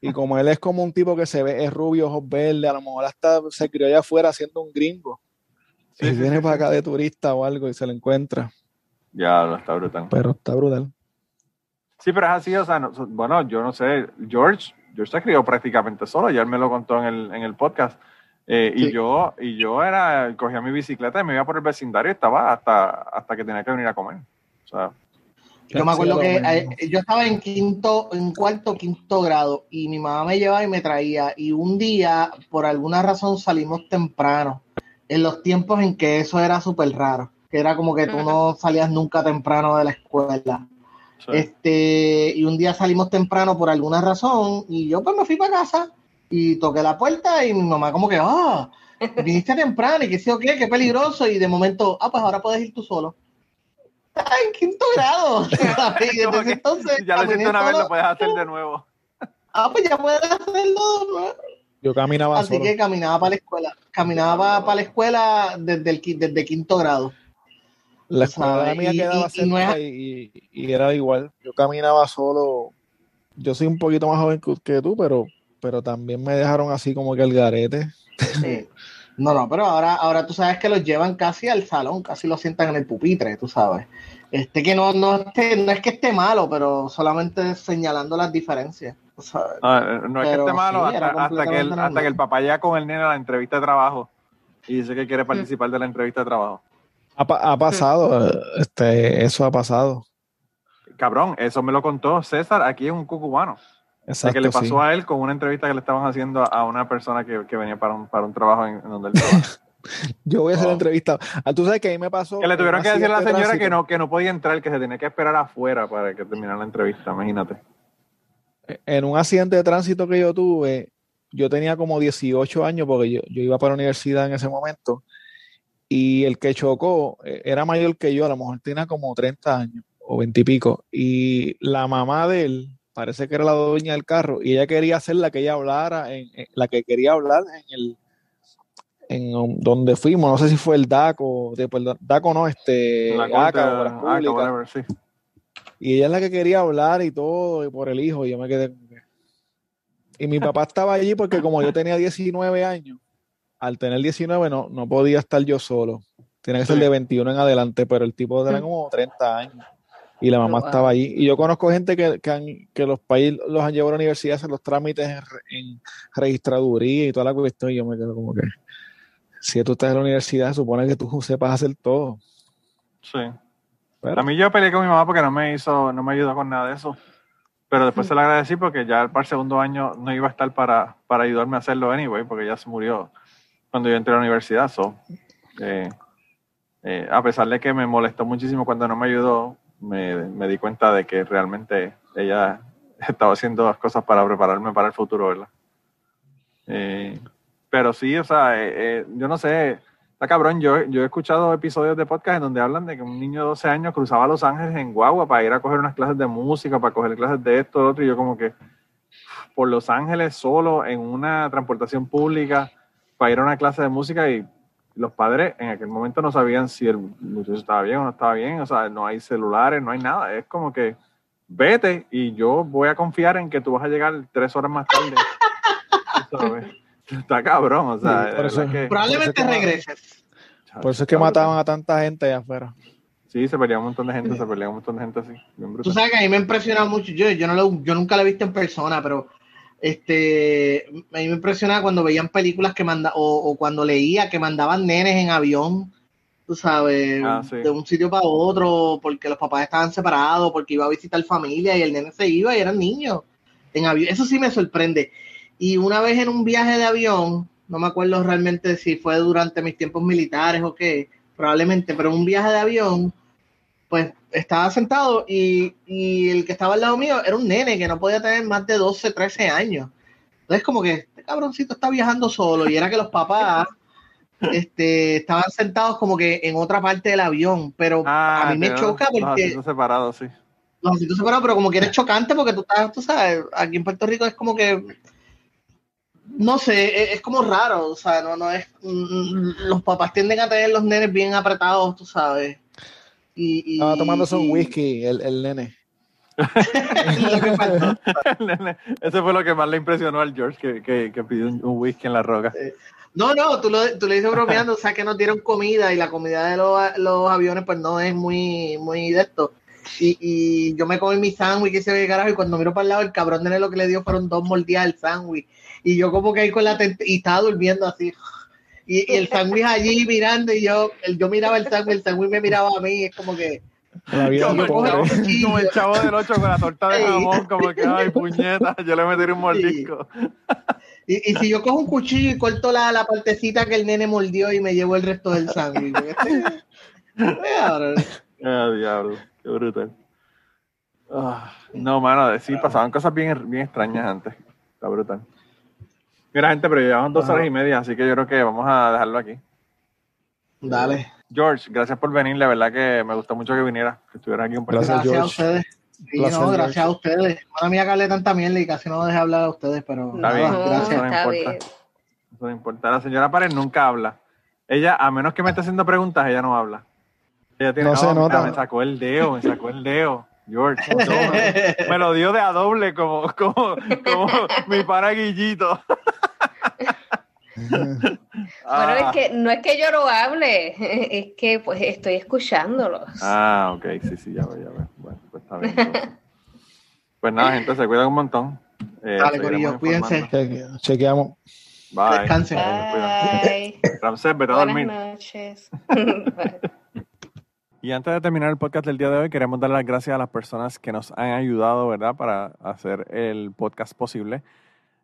y como él es como un tipo que se ve es rubio, ojos verdes, a lo mejor hasta se crió allá afuera siendo un gringo. Sí, y sí, viene sí, para sí. acá de turista o algo y se lo encuentra. Ya, está brutal. Pero está brutal. Sí, pero es así, o sea, no- bueno, yo no sé, George, George se crió prácticamente solo, ya él me lo contó en el, en el podcast. Eh, y yo, y yo era, cogía mi bicicleta y me iba por el vecindario y estaba hasta, hasta que tenía que venir a comer. O sea, Yo me acuerdo Sí, que eh, yo estaba en quinto, en cuarto, quinto grado y mi mamá me llevaba y me traía y un día por alguna razón salimos temprano en los tiempos en que eso era súper raro, que era como que tú no salías nunca temprano de la escuela. sí. Este, y un día salimos temprano por alguna razón y yo pues me fui para casa y toqué la puerta y mi mamá como que, ah, viniste temprano y que sé o qué, qué peligroso y de momento, ah, pues ahora puedes ir tú solo. En quinto grado. *laughs* entonces ya lo hiciste una vez, lo puedes hacer de nuevo. Ah, pues ya puedes hacerlo. ¿no? Yo caminaba Así solo. que caminaba para la escuela. Caminaba para la escuela desde, el, desde quinto grado. La escuela mía y- quedaba y- cerca y, y- y era igual. Yo caminaba solo. Yo soy un poquito más joven que, que tú, pero, pero también me dejaron así como que el garete. Sí. *laughs* No, no, pero ahora, ahora tú sabes que los llevan casi al salón, casi los sientan en el pupitre, tú sabes. Este que no, no, esté- no es que esté malo, pero solamente señalando las diferencias. tú sabes. Ah, no es que esté malo sí, hasta, hasta que el, hasta que el papá llega con el nene a la entrevista de trabajo y dice que quiere participar de la entrevista de trabajo. Ha, pa- ha pasado, eh, este, eso ha pasado. Cabrón, eso me lo contó César aquí en un cucubano. Exacto, que le pasó sí. a él con una entrevista que le estaban haciendo a una persona que, que venía para un, para un trabajo en, en donde él trabaja. *laughs* Yo voy a hacer la entrevista. Ah, Tú sabes que ahí me pasó. que le tuvieron que decir a la señora que no, que no podía entrar, que se tenía que esperar afuera para que terminara la entrevista, imagínate. En un accidente de tránsito que yo tuve, yo tenía como 18 años porque yo, yo iba para la universidad en ese momento y el que chocó eh, era mayor que yo, a lo mejor tenía como 30 años o 20 y pico. Y la mamá de él, parece que era la dueña del carro, y ella quería ser la que ella hablara, en, en- la que quería hablar en el en donde fuimos, no sé si fue el DACO, de, perdón, DACO no, este, La ACA, ACA, Públicas. whatever, sí. Y ella es la que quería hablar y todo, y por el hijo, y yo me quedé Y mi papá estaba allí porque como yo tenía 19 años, al tener 19 no, no podía estar yo solo. Tiene que ser de 21 en adelante, pero el tipo tenía como 30 años. Y la mamá Wow. estaba allí. Y yo conozco gente que, que, han- que los países los han llevado a la universidad a hacer los trámites en, re- en registraduría y toda la cuestión. Y yo me quedo como que, si tú estás en la universidad, supone que tú sepas hacer todo. Sí. Pero- A mí yo peleé con mi mamá porque no me hizo, no me ayudó con nada de eso. Pero después se lo agradecí porque ya para el segundo año no iba a estar para, para ayudarme a hacerlo anyway, porque ya se murió cuando yo entré a la universidad. So, eh, eh, a pesar de que me molestó muchísimo cuando no me ayudó, me, me di cuenta de que realmente ella *laughs* estaba haciendo las cosas para prepararme para el futuro, ¿verdad? Eh, pero sí, o sea, eh, eh, yo no sé, está cabrón, yo, yo he escuchado episodios de podcast en donde hablan de que un niño de 12 años cruzaba Los Ángeles en guagua para ir a coger unas clases de música, para coger clases de esto, de otro, y yo como que, por Los Ángeles solo en una transportación pública para ir a una clase de música y los padres en aquel momento no sabían si el muchacho estaba bien o no estaba bien, o sea, no hay celulares, no hay nada, es como que vete y yo voy a confiar en que tú vas a llegar tres horas más tarde. Sabes. *laughs* Está cabrón, o sea, Sí, eso- que- Probablemente Por eso que- regreses. Por eso es que mataban a tanta gente allá afuera. Sí, se peleaba un montón de gente, se peleaba un montón de gente así. Tú sabes que a mí me impresiona mucho, yo, yo, no lo- yo nunca lo he visto en persona, pero este, a mí me impresiona cuando veían películas que manda o, o cuando leía que mandaban nenes en avión, tú sabes, Ah, sí. de un sitio para otro, porque los papás estaban separados, porque iba a visitar familia y el nene se iba y eran niños en avión. Eso sí me sorprende. Y una vez en un viaje de avión, no me acuerdo realmente si fue durante mis tiempos militares o qué, probablemente, pero un viaje de avión, pues estaba sentado y, y el que estaba al lado mío era un nene que no podía tener más de 12, 13 años. Entonces como que este cabroncito está viajando solo y era que los papás este, estaban sentados como que en otra parte del avión, pero Ah, a mí me choca Los porque asientos separados, sí. los asientos separados, pero como que eres chocante porque tú estás, tú sabes, aquí en Puerto Rico es como que, no sé, es, es como raro, o sea, no, no es, mm, los papás tienden a tener los nenes bien apretados, tú sabes. Y, y- Estaba tomándose un y- whisky, el, el nene. *laughs* que. Eso fue lo que más le impresionó al George, que, que, que pidió un, un whisky en la roca. No, no, tú, lo, tú le dices bromeando, o sea, que nos dieron comida y la comida de los, los aviones pues no es muy, muy de esto. Y, y yo me comí mi sándwich y se ve carajo y cuando miro para el lado el cabrón nene lo que le dio fueron dos mordidas al sándwich. Y yo como que ahí con la y estaba durmiendo así. Y, y el sándwich allí mirando y yo, el, yo miraba el sándwich, el sándwich me miraba a mí, es como que... La vida Como el, chavo, cuchillo. como el chavo del 8 con la torta de jamón, como que, ay, puñeta, yo le meteré un mordisco. Y, y si yo cojo un cuchillo y corto la, la partecita que el nene mordió y me llevo el resto del sándwich. *laughs* Ah, diablo, qué brutal. Ah, no, mano, sí, pasaban cosas bien, bien extrañas antes. Está brutal. Mira, gente, pero llevamos dos Ajá. horas y media, así que yo creo que vamos a dejarlo aquí. Dale. George, gracias por venir, la verdad que me gustó mucho que viniera, que estuvieras aquí un par de Gracias, Gracias a ustedes. Sí, Placer, no, gracias George. a ustedes. Ahora mía que hablé tanta mierda y casi no dejé hablar a ustedes, pero Está nada, bien, No, gracias. Eso no está importa. bien. Eso no importa. La señora Párez nunca habla. Ella, a menos que me esté haciendo preguntas, ella no habla. Ella tiene, No se "Oh, mira, nota. me sacó el dedo, me sacó el dedo. George, *laughs* me lo dio de a doble como, como, como mi para Guillito. *laughs* *laughs* Bueno, Ah. es que no es que yo no hable, *laughs* es que pues estoy escuchándolos. Ah, ok, sí, sí, ya veo, ya veo. Bueno, pues está bien. entonces. Pues nada, gente, se cuidan un montón. Eh, Dale, Corillo, cuídense. Chequeamos. Bye. Descansen. Bye. Ramsés, vete a Buenas noches. *laughs* Bye. Y antes de terminar el podcast del día de hoy, queremos dar las gracias a las personas que nos han ayudado, ¿verdad?, para hacer el podcast posible.